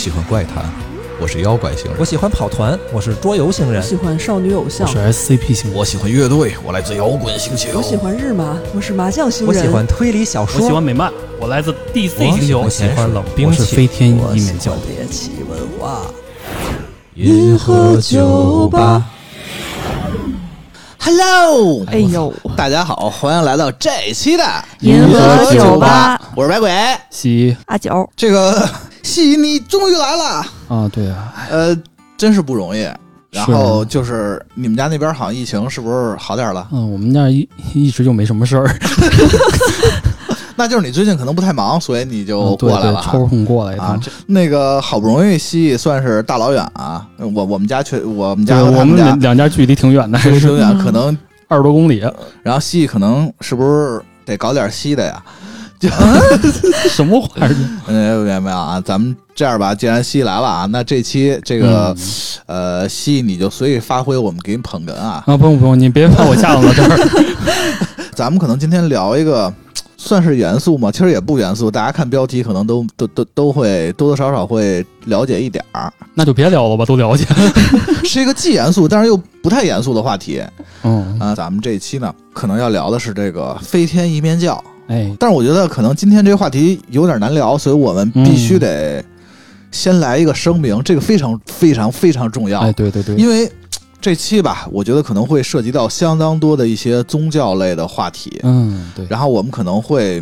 喜欢怪谈，我是妖怪星人。我；喜欢跑团，我是桌游星人；我喜欢少女偶像。我，是 SCP 型，我喜欢乐队，我来自摇滚星球；我喜欢日麻，我是麻将星人。我喜欢推理小说。我；喜欢美漫，我来自 DC 我星球。我。喜欢冷兵我是器飞天一面教欢猎奇文化。银河酒吧。Hello，哎呦，大家好，欢迎来到这一期的银河酒吧，我是白鬼。西。阿九，这个戏你终于来了，啊，对啊，呃，真是不容易。然后就是你们家那边好像疫情是不是好点了？嗯，我们那儿一一直就没什么事儿，那就是你最近可能不太忙，所以你就过来了哈。抽空过来一啊，趟。这那个好不容易西算是大老远啊，我我们家确我们对，家我们他家两两家距离挺远的，挺远，嗯可能 二十多公里，然后西可能是不是得搞点西的呀？什么玩意儿？嗯，没有没有啊？咱们这样吧，既然西来了啊，那这期这个、呃西你就随意发挥，我们给你捧哏啊。啊，不用不用，你别把我吓到了这儿。咱们可能今天聊一个算是严肃吗？其实也不严肃，大家看标题可能都都都都会多多少少会了解一点儿，那就别聊了吧，都了解。是一个既严肃但是又不太严肃的话题嗯，啊。咱们这一期呢，可能要聊的是这个飞天一面教，哎，但是我觉得可能今天这个话题有点难聊，所以我们必须得先来一个声明，这个非常非常非常重要。哎，对对对，因为这期吧，我觉得可能会涉及到相当多的一些宗教类的话题，嗯，对，然后我们可能会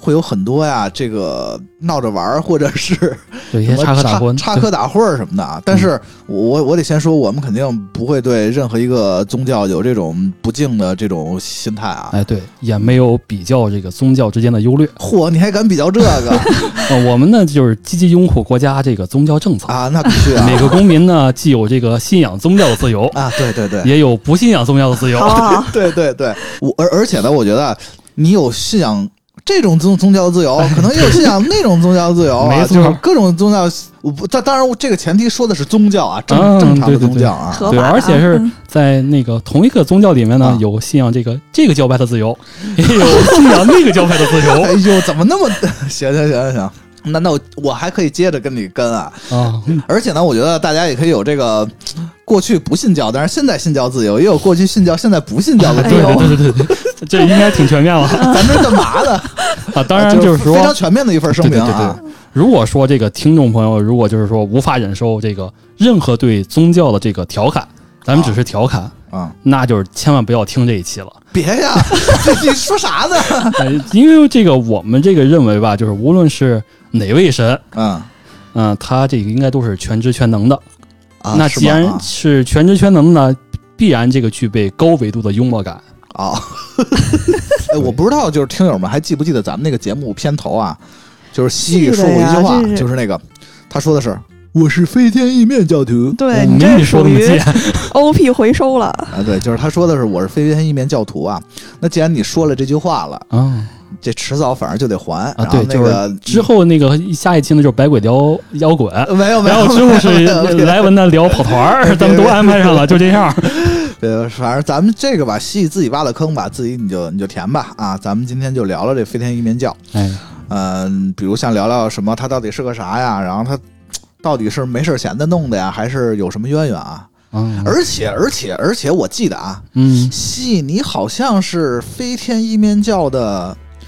会有很多呀，这个闹着玩儿，或者是 有些插科打诨，插科打诨儿什么的啊。但是我我得先说，我们肯定不会对任何一个宗教有这种不敬的这种心态啊。哎，对，也没有比较这个宗教之间的优劣。嚯，你还敢比较这个呃，我们呢就是积极拥护国家这个宗教政策。啊？那必须啊！每个公民呢，既有这个信仰宗教的自由，啊，对对对，也有不信仰宗教的自由。好，对对对，我而而且呢，我觉得你有信仰这种宗宗教自由，可能也有信仰那种宗教自由啊，没错就是各种宗教。我不，当当然，这个前提说的是宗教啊，正、嗯正常的宗教啊。对，而且是嗯在那个同一个宗教里面呢啊，有信仰这个这个教派的自由，也有信仰那个教派的自由 哎呦，怎么那么 行行行行？那那我我还可以接着跟你跟啊，啊。而且呢，我觉得大家也可以有这个过去不信教，但是现在信教自由，也有过去信教现在不信教的自对由。对对对对，这应该挺全面了咱这干嘛的？啊。当然就是说非，常全面的一份声明对对对啊。对，如果说这个听众朋友如果就是说无法忍受这个任何对宗教的这个调侃，咱们只是调侃，啊，那就是千万不要听这一期了。别呀，你说啥呢？呃因为这个我们这个认为吧，就是无论是哪位神，嗯嗯、他这个应该都是全知全能的。啊，那既然是吗啊是全知全能呢，必然这个具备高维度的幽默感。啊，哎，我不知道，就是听友们还记不记得咱们那个节目片头啊？就是西里说过一句话就是那个他说的是“我是飞天意面教徒对我你这属于，OP 回收了，”啊，对，就是他说的是“我是飞天意面教徒”啊。那既然你说了这句话了，啊这迟早反正就得还。啊！对，就那个是之后那个下一期呢，就是百鬼聊摇滚，呃没有没有，然后之后是没有没有莱文的聊跑团儿，咱们都安排上了，就这样。呃，反正咱们这个吧，戏自己挖的坑吧，自己你就你就填吧啊。咱们今天就聊聊这飞天一面教。哎，嗯，比如像聊聊什么，它到底是个啥呀？然后它到底是没事闲的弄的呀，还是有什么渊源啊？嗯而且，而且，而且，我记得啊，嗯，戏你好像是飞天一面教的，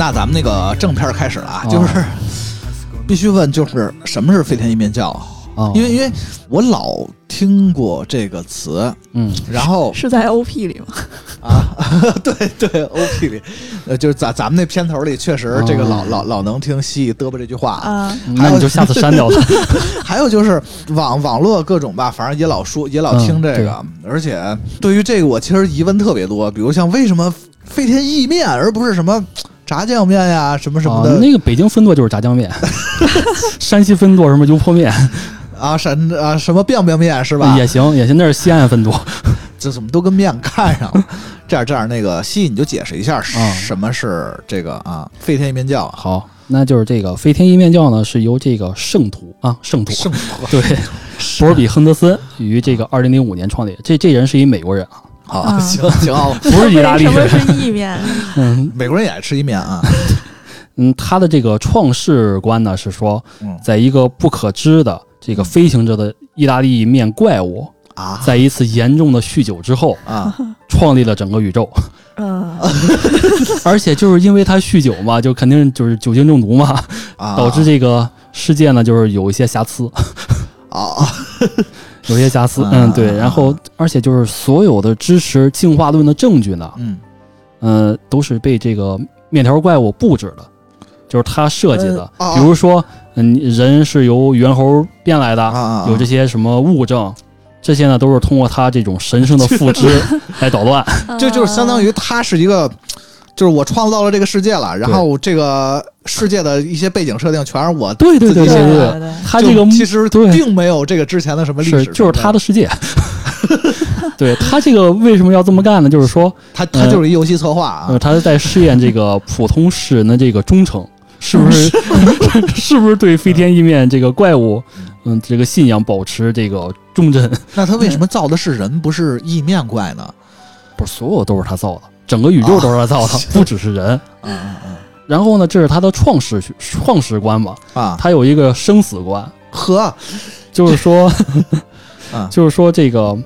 那咱们那个正片开始了啊，哦就是必须问，就是什么是飞天一面教？啊，因为因为我老听过这个词，嗯，然后是在 OP 里吗？啊，对对，OP 里，呃，就是咱咱们那片头里确实这个老、哦老老能听西嘚啵这句话。啊，那你就下次删掉它。还有就是网网络各种吧，反正也老说也老听这个，而且对于这个我其实疑问特别多，比如像为什么飞天意面而不是什么炸酱面呀，什么什么的啊，那个北京分舵就是炸酱面，山西分舵什么油泼面。啊什啊什么 biang biang 面是吧？也行也行，那是西安分舵。这怎么都跟面看上了？这 样这样，那个西，你就解释一下啊什么是这个啊飞天一面教啊？好，那就是这个飞天一面教呢，是由这个圣徒啊圣徒圣徒对 博尔比亨德森于这个二零零五年创立。这这人是一美国人啊，好，啊行行啊，不是意大利 为什么人。是意面？嗯美国人也爱吃意面啊。嗯，他的这个创世观呢是说，嗯在一个不可知的这个飞行着的意大利面怪物，啊在一次严重的酗酒之后，啊创立了整个宇宙。嗯，而且就是因为他酗酒嘛，就肯定就是酒精中毒嘛，啊！导致这个世界呢就是有一些瑕疵，啊有一些瑕疵。啊嗯，对。然后，而且就是所有的支持进化论的证据呢，嗯呃，都是被这个面条怪物布置的，就是他设计的。比如说，嗯，人是由猿猴变来的！有这些什么物证，这些呢都是通过他这种神圣的复制来捣乱。这就是相当于他是一个，就是我创造了这个世界了，然后这个世界的一些背景设定全是我对对对自己对对写的，他这个就其实并没有这个之前的什么历史，是就是他的世界。对他这个为什么要这么干呢？就是说，他他就是一游戏策划呃，啊，他是在试验这个普通世人的这个忠诚，是不是 是不是对飞天意面这个怪物，嗯，这个信仰保持这个忠贞？那他为什么造的是人，不是意面怪呢？不是所有都是他造的，整个宇宙都是他造的，不只是人。嗯嗯嗯然后呢，这是他的创始创始观嘛，嗯啊，他有一个生死观，呵，就是说 啊，就是说这个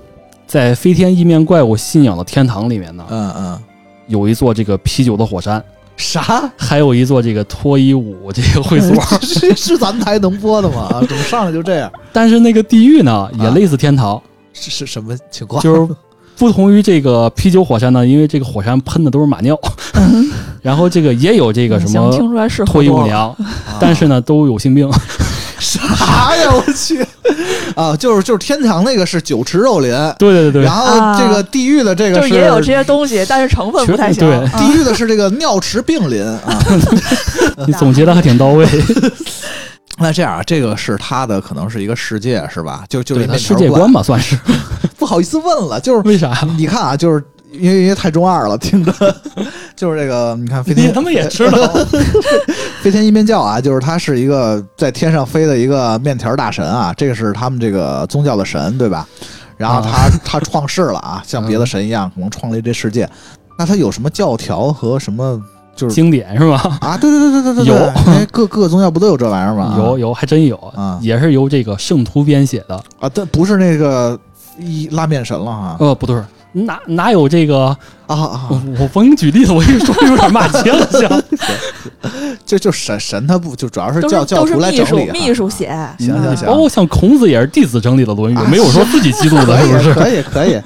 在飞天意面怪物信仰的天堂里面呢，嗯嗯，有一座这个啤酒的火山，啥？还有一座这个脱衣舞这个会所。是是咱们台能播的吗？啊，怎么上来就这样？但是那个地狱呢，也啊类似天堂，是是什么情况？就是不同于这个啤酒火山呢，因为这个火山喷的都是马尿，然后这个也有这个什行，么听出来是脱衣舞娘，但是呢都有性病。啥呀？我去！啊，就是就是天堂那个是酒池肉林，对对对对然，后这个地狱的这个就是也有这些东西，但是成分不太行。对啊地狱的是这个尿池病林啊。你总结的还挺到位。那这样啊，这个是他的可能是一个世界是吧？就就是他世界观吧，算是。不好意思问了，就是为啥呀？你看啊，就是因为因为太中二了，听着 就是这个，你看飞天你他妈也知道？飞天一面教啊，就是他是一个在天上飞的一个面条大神啊，这个是他们这个宗教的神，对吧？然后他、他创世了啊，像别的神一样，可能创立这世界。那他有什么教条和什么就是经典是吧？啊？对对对对对对，有对因为各各个宗教不都有这玩意儿吗？有有，还真有啊也是由这个圣徒编写的。啊，但不是那个一拉面神了哈呃，不对，哪哪有这个？啊啊我！我你举例子，我跟你说有点骂街了，行。就就神神他不就主要是教教徒来整理啊秘书写，行行行包括像孔子也是弟子整理的《论语》，没有说自己记录的，是不是？可以可以，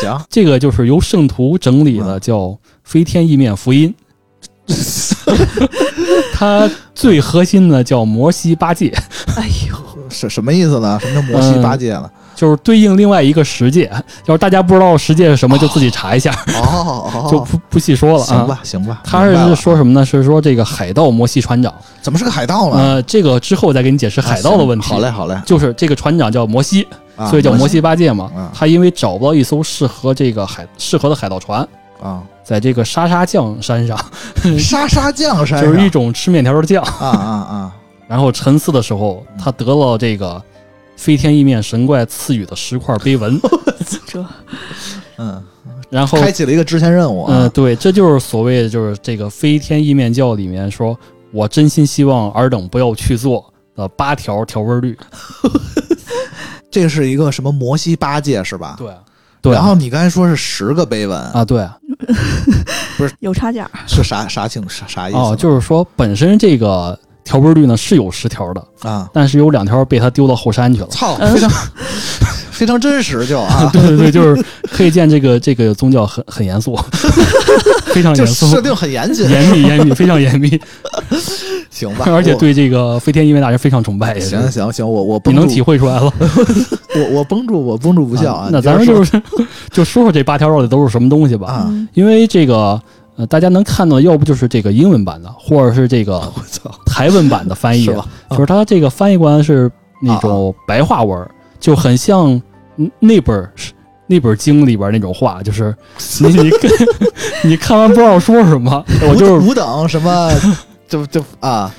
行，这个就是由圣徒整理的，叫《飞天意面福音 》。它最核心的叫摩西八戒，哎呦，什什么意思呢？什么叫摩西八戒呢？就是对应另外一个十界。要是大家不知道十界是什么，就自己查一下，哦 哦，就不不细说了啊。行吧行吧。他是说什么呢？是说这个海盗摩西船长。怎么是个海盗呢？呃，这个之后再给你解释海盗的问题。啊好嘞好嘞，就是这个船长叫摩西，啊所以叫摩西八戒嘛嗯。他因为找不到一艘适合这个海适合的海盗船，啊，在这个沙沙酱山上，沙沙酱山就是一种吃面条的酱啊。啊啊然后沉思的时候，他得了这个飞天意面神怪赐予的十块碑文，这啊，嗯，然后。开启了一个支线任务嗯、啊。对，这就是所谓的就是这个飞天意面教里面说，我真心希望尔等不要去做的八条调味律。这是一个什么摩西八戒是吧？对，对。然后你刚才说是十个碑文，啊，对，不是有差价，是啥啥情啥啥意思？哦，就是说本身这个调味律呢是有十条的，啊，但是有两条被他丢到后山去了。操，嗯。非常非常真实就啊，对对对，就是可以见这个这个宗教很很严肃，非常严肃，设定很严谨，严密严密，非常严密，行吧？而且对这个飞天因为大人非常崇拜，行行行，我我你能体会出来了。我我绷住，我绷住不笑啊。那咱们就是就说说这八条到底都是什么东西吧，因为这个呃，大家能看到，要不就是这个英文版的，或者是这个我操，台文版的翻译是吧，就是它这个翻译官是那种白话文儿，就很像嗯那本儿那本经里边那种话，就是 你你看 你看完不知道说什么，我就是五等什么，就就啊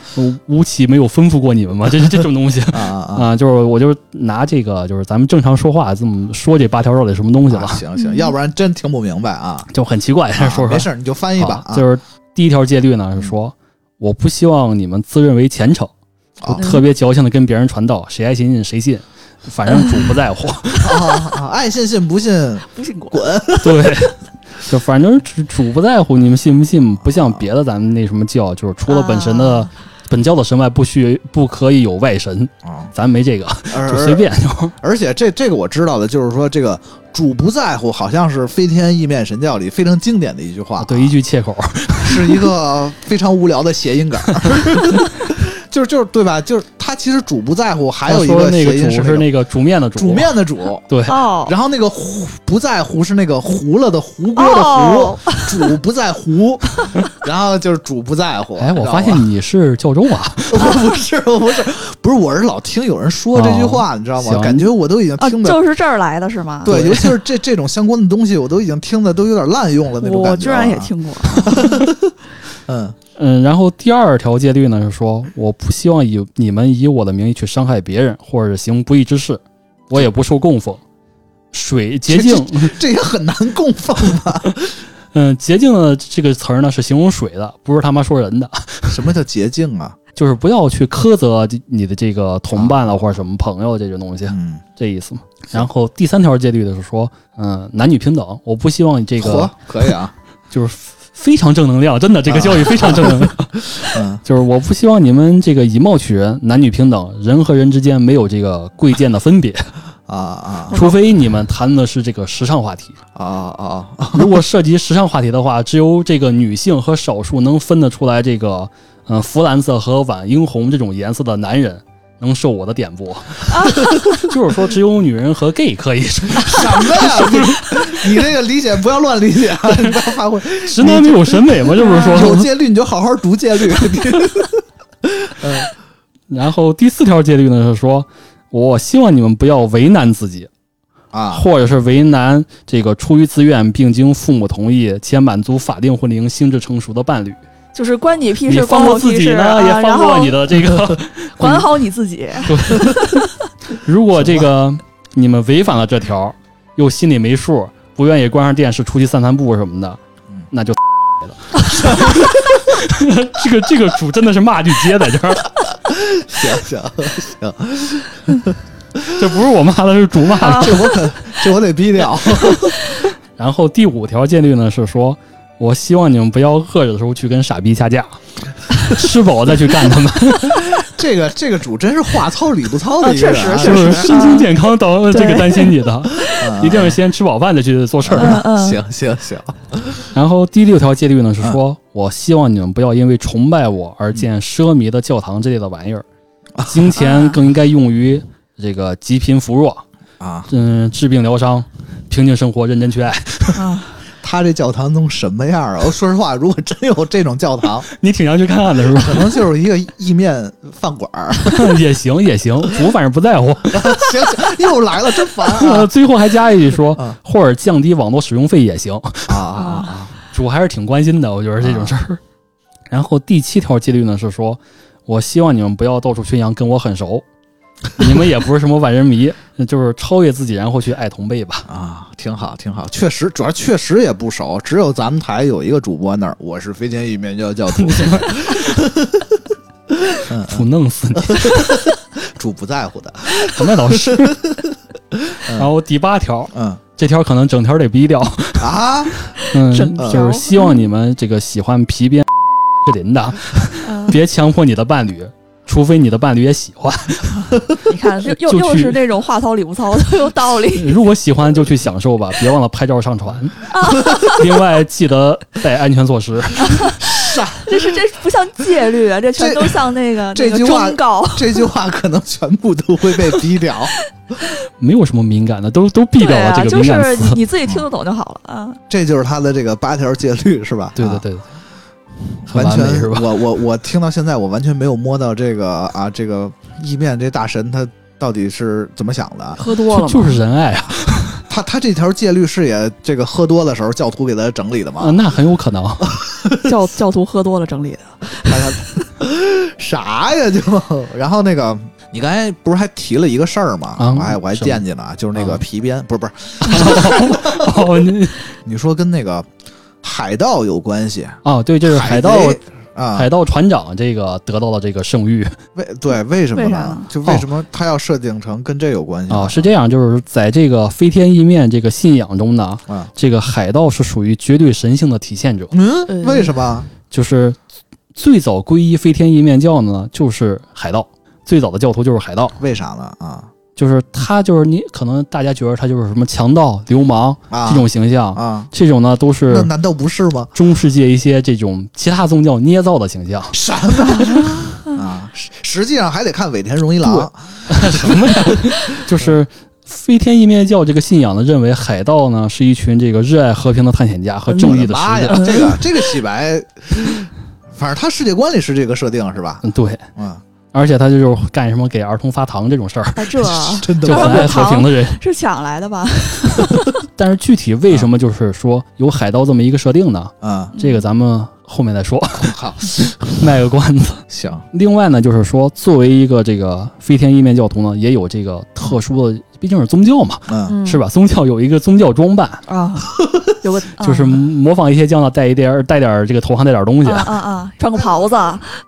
吴起没有吩咐过你们吗？这是这种东西 啊啊啊，就是我就是拿这个就是咱们正常说话这么说这八条到底什么东西啊！了，行行，要不然真听不明白啊。就很奇怪，啊说没事儿，你就翻译吧。啊就是第一条戒律呢是说，我不希望你们自认为虔诚，哦特别矫情的跟别人传道，谁爱信信谁信，反正主不在乎。啊 啊！爱信信不信不信滚。滚。对，就反正主主不在乎你们信不信，不像别的咱们那什么教，就是除了本神的、啊本教的神外，不许不可以有外神，啊，咱没这个，就随。便就。而且这这个我知道的，就是说这个主不在乎，好像是飞天意面神教里非常经典的一句话啊。对，一句切口，是一个非常无聊的谐音梗儿。就是就是对吧？就是他其实主不在乎，还有一个那个谐音是煮是那个煮面的煮，煮面的煮，对，哦，然后那个糊不在乎是那个糊了的糊锅的哦糊，煮不在乎，然后就是主不在乎。哎，我发现你是教中啊，我不是我不是不是，我是老听有人说这句话，你知道吗？感觉我都已经啊，听的。就是这儿来的是吗？对，尤其是这这种相关的东西，我都已经听的都有点滥用了那种感觉。我居然也，听过。嗯嗯，然后第二条戒律呢是说，我不希望以你们以我的名义去伤害别人，或者行不义之事，我也不受供奉。水洁净，这也很难供奉吧？嗯，洁净的这个词儿呢是形容水的，不是他妈说人的，什么叫洁净啊？就是不要去苛责你的这个同伴了或者什么朋友这种东西，嗯，这意思嘛。然后第三条戒律的是说，嗯，男女平等，我不希望你这个嚯，可以啊，就是非常正能量，真的这个教育非常正能量。嗯就是我不希望你们这个以貌取人，男女平等，人和人之间没有这个贵贱的分别，啊啊除非你们谈的是这个时尚话题。啊啊啊！如果涉及时尚话题的话，只有这个女性和少数能分得出来这个，嗯、弗兰色和晚樱红这种颜色的男人。能受我的点拨，就是说只有女人和 gay 可以，什么呀？你你这个理解不要乱理解啊！你不要发挥。直男没有审美吗？这不是有？戒律你就好好读戒律。嗯然后第四条戒律呢是说，我希望你们不要为难自己，啊，或者是为难这个出于自愿并经父母同意且满足法定婚龄、心智成熟的伴侣。就是关你屁事，关放过自我屁事己呢，也放过你的这个。管好你自己。如果这个你们违反了这条，又心里没数，不愿意关上电视出去散散步什么的嗯，那就了。这个这个主真的是骂句街在这儿，行行行，这不是我骂的，是主骂的。啊这我可这我得逼掉。然后第五条戒律呢是说，我希望你们不要饿着的时候去跟傻逼下架，吃饱再去干他们，这个这个主真是话糙理不糙的啊一个人啊，确实确就是身心健康等这个担心你的，啊。一定是先吃饱饭再去做事儿。行行行，然后第六条戒律呢是说，我希望你们不要因为崇拜我而建奢靡的教堂之类的玩意儿，金钱更应该用于这个济贫扶弱，啊，嗯，治病疗伤，平静生活，认真去爱。啊，他这教堂能什么样啊？我说实话，如果真有这种教堂，你挺想去看看的是吧？可能就是一个意面饭馆儿。也行也行，主反正不在乎。行行，又来了，真烦！最后还加一句说啊，或者降低网络使用费也行。啊啊啊！主还是挺关心的，我觉得这种事儿。然后第七条戒律呢是说，我希望你们不要到处宣扬跟我很熟，你们也不是什么万人迷，就是超越自己，然后去爱同辈吧。啊，挺好，挺好，确实，主要确实也不熟，只有咱们台有一个主播那儿，我是飞天意面教教主，嗯，主弄死你，主不在乎的，那倒是。然后第八条，嗯。这条可能整条得逼掉，啊，嗯，就是希望你们这个喜欢皮鞭是林的，嗯。别强迫你的伴侣，除非你的伴侣也喜欢。你看，又又又是那种话糙理不糙的，有道理。如果喜欢就去享受吧，别忘了拍照上传。另外记得带安全措施。这是这不像戒律啊，这全都像那个那个这句话忠告。这句话可能全部都会被逼掉。没有什么敏感的，都都毙掉了啊，这个敏感是。你你自己听得懂就好了啊。这就是他的这个八条戒律，是吧？啊对对对，很完全是吧？我我我听到现在，我完全没有摸到这个啊，这个意面这大神他到底是怎么想的？喝多了？就就是仁爱啊，他他这条戒律是也这个喝多的时候教徒给他整理的吗？啊那很有可能。教教徒喝多了整理的。啥呀就？然后那个，你刚才不是还提了一个事儿吗？啊我还我还惦记呢，就是那个啊皮鞭，不是不是，哦，你你说跟那个海盗有关系？哦，对，这是海盗啊，海盗船长这个得到了这个圣谕为对为什么呢？为？就为什么他要设定成跟这有关系呢？啊，是这样，就是在这个飞天意面这个信仰中呢，啊，这个海盗是属于绝对神性的体现者，嗯，嗯为什么？就是最早皈依飞天意面教呢，就是海盗，最早的教徒就是海盗，为啥呢？啊就是他就是你可能大家觉得他就是什么强盗、流氓啊，这种形象，啊，这种呢都那是难道不是吗？中世纪一些这种其他宗教捏造的形象。什么啊？实实际上还得看尾田荣一郎什么呀 就是飞天意面教这个信仰呢，认为海盗呢是一群这个热爱和平的探险家和正义的使者。妈呀，这个这个洗白，反正他世界观里是这个设定是吧？嗯，对，嗯，而且他就是干什么给儿童发糖这种事儿，啊，这 真的吗就很爱和平的人。是抢来的吧？但是具体为什么就是说有海盗这么一个设定呢？嗯，这个咱们后面再说，好，卖个关子。行，另外呢，就是说作为一个这个飞天意面教徒呢，也有这个特殊的，毕竟是宗教嘛，嗯嗯，是吧？宗教有一个宗教装扮，啊，有个 就是模仿一些将呢带一点儿带点儿这个头上带点儿东西。啊啊啊，穿个袍子，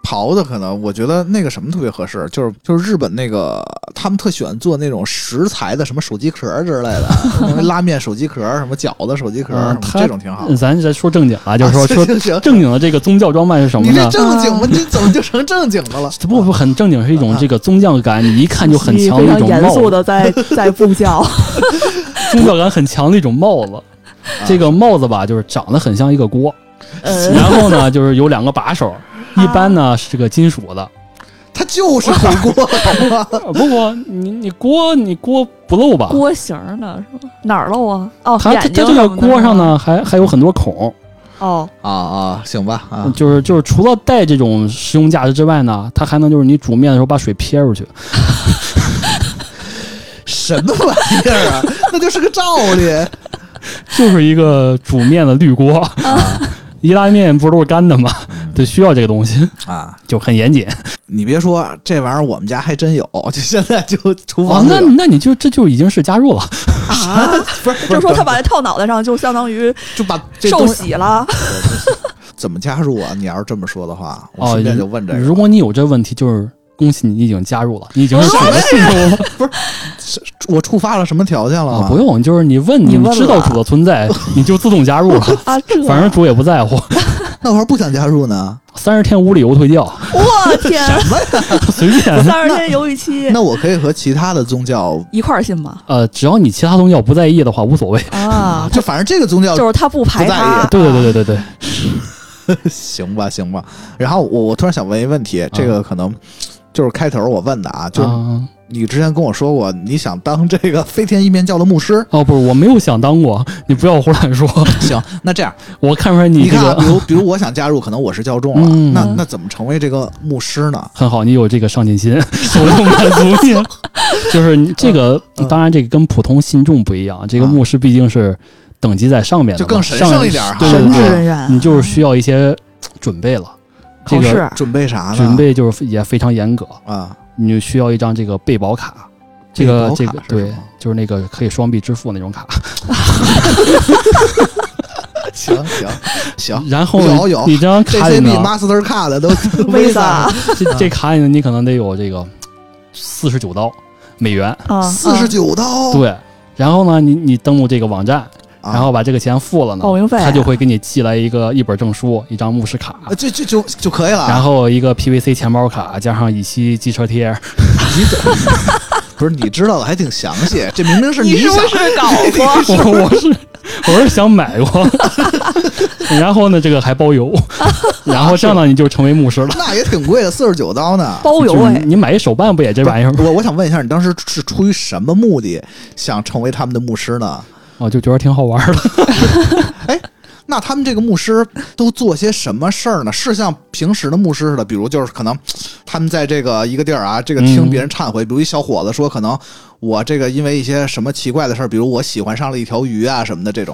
袍子可能我觉得那个什么特别合适，就是就是日本那个他们特喜欢做那种食材的什么手机壳之类的，拉面手机壳，什么饺子手机壳，这种挺好咱。咱再说正经啊，就是说 啊说正经的这个宗教装扮是什么你这呢？正经吗？你怎么就成正经的了？不不很正经，是一种这个宗教感，你一看就很强的一非常严种帽子，肃的在在布教，宗教感很强的一种帽子。这个帽子吧，就是长得很像一个锅，呃，然后呢，就是有两个把手，一般呢是这个金属的。它就是火锅，不不，你你锅你锅不漏吧？锅型的是吧？哪儿漏啊？哦，它它这个锅上？呢还还有很多孔，哦，啊啊，行吧啊，就是就是除了带这种实用价值之外呢，它还能就是你煮面的时候把水撇出去。什么玩意儿啊？那就是个罩里。就是一个煮面的滤锅。啊意大利面不是都是干的吗？得需要这个东西，啊，就很严谨。你别说这玩意儿，我们家还真有，就现在就厨哦那房就有那你就这就已经是加入了。啊，不是，就是说他把它套脑袋上，就相当于就把这受洗了。怎么加入啊？你要是这么说的话，我哦顺便就问这个。如果你有这问题，就是恭喜你你已经加入了，你已经是什么呀信徒了。我触发了什么条件了啊，不用，就是你问你知道主的存在，你就自动加入了。啊，这反正主也不在乎。那我要是不想加入呢？三十天无理由退教，我天，什么呀 随便。三十天犹豫期那我可以和其他的宗教，一块儿信吗？呃，只要你其他宗教不在意的话，无所谓。啊，就反正这个宗教就是他不排不在他意，对对对对对对，行吧行吧。然后我我突然想问一个问题，这个可能就是开头我问的啊，就你之前跟我说过你想当这个飞天一面教的牧师。哦，不是，我没有想当过，你不要胡乱说。行，那这样我看出来这你看啊，比如比如我想加入，可能我是教众了，嗯那那怎么成为这个牧师呢？很好，你有这个上进心，我能满足你。就是你这个，嗯当然这个跟普通信众不一样，这个啊牧师毕竟是等级在上面的，就更神圣一点儿哈神对对对，职人员，你就是需要一些准备了。这个考试。准备啥呢？准备就是也非常严格，啊，你就需要一张这个备保卡。这个这个对就是那个可以双币支付那种卡。行行行，然后有有。你这张卡里呢、，Master Card 都 Visa 这这卡里呢，你可能得有这个四十九刀美元。啊，四十九刀，对，然后呢，你你登录这个网站，啊，然后把这个钱付了呢，报名费他就会给你寄来一个一本证书，一张牧师卡，啊这这就就可以了。然后一个 PVC 钱包卡，加上乙烯机车贴。你怎么 不是你知道的还挺详细？这明明是你是想不是搞过？我 我是我是想买过，然后呢，这个还包邮，然后这样呢，你就成为牧师了。那也挺贵的，四十九刀呢。包邮哎，你买一手办不也这玩意儿吗？我我想问一下，你当时是出于什么目的想成为他们的牧师呢？我就觉得挺好玩的。哎那他们这个牧师都做些什么事儿呢？是像平时的牧师似的，比如就是可能他们在这个一个地儿啊，这个听嗯别人忏悔，比如一小伙子说，可能我这个因为一些什么奇怪的事儿，比如我喜欢上了一条鱼啊什么的这种。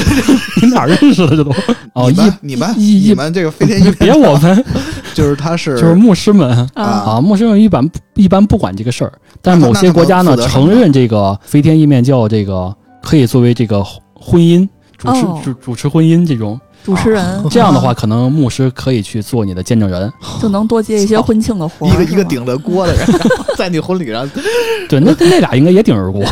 你哪儿认识的这都？哦，你们一你们一你们这个飞天一面别我们，就是他是 就是牧师们啊，啊，牧师们一般一般不管这个事儿，但是某些国家呢承认这个飞天意面教这个可以作为这个婚姻主持哦。主主持婚姻这种，主持人。这样的话，可能牧师可以去做你的见证人。就能多接一些婚庆的活，一个一个顶着锅的人，在你婚礼上。对，那那俩应该也顶着锅。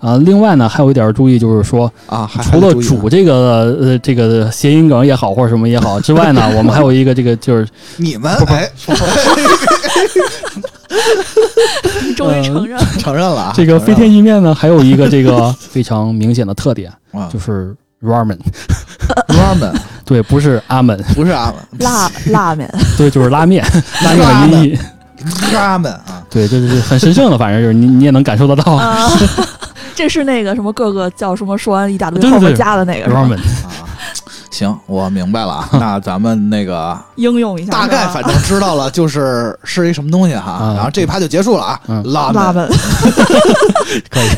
啊，另外呢，还有一点注意，就是说，啊，除了主，这个呃这个谐音梗也好，或者什么也好之外呢，我们还有一个这个就是你们哎 终于承认了，承认了啊，这个飞天意面呢，还有一个这个非常明显的特点，就是 ramen，，ramen 对，不是阿门，不是阿门。辣辣面，对，就是拉面，拉面的音译，，ramen 啊，对，这是很神圣的，反正就是你你也能感受得到。啊，这是那个什么各个叫什么说完一大堆对对对。后面加的那个 ramen，啊，行，我明白了啊。那 咱们那个应用一下，大概反正知道了，就是是一什么东西哈。啊然后这一趴就结束了啊。嗯拉辣面，们 可以。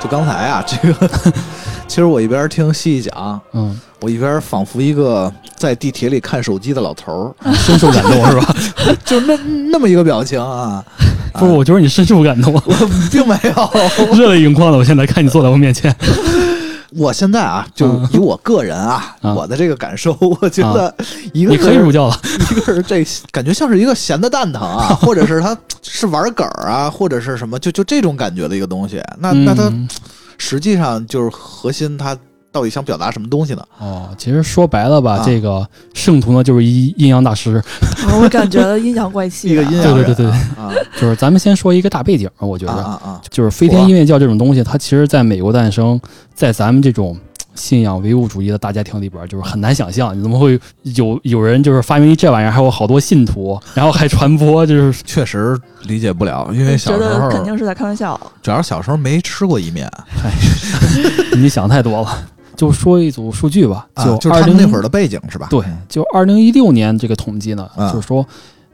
就刚才啊，这个其实我一边听西西讲，嗯，我一边仿佛一个在地铁里看手机的老头儿深受感动是吧？就那那么一个表情啊。不是，我觉得你深受感动，我并没有，热泪盈眶的。我现在看你坐在我面前，我现在啊，就嗯以我个人啊，啊我的这个感受，我觉得一个你可以入教了。一个是这感觉像是一个闲的蛋疼啊，或者是他是玩梗儿啊，或者是什么，就就这种感觉的一个东西。那那他嗯实际上就是核心，他到底想表达什么东西呢？哦，其实说白了吧，啊。这个圣徒呢就是一阴阳大师，啊 我感觉阴阳怪气的，一个阴阳人对对对对啊就是咱们先说一个大背景，我觉得。啊啊啊！就是飞天音乐教这种东西，它其实在美国诞生，在咱们这种信仰唯物主义的大家庭里边，就是很难想象，你怎么会有有人就是发明一这玩意儿，还有好多信徒，然后还传播，就是确实理解不了，因为小时候肯定是在开玩笑。主要是小时候没吃过意面 你想太多了。就说一组数据吧，啊，就就是他们那会儿的背景是吧？对，就二零一六年这个统计呢，啊就是说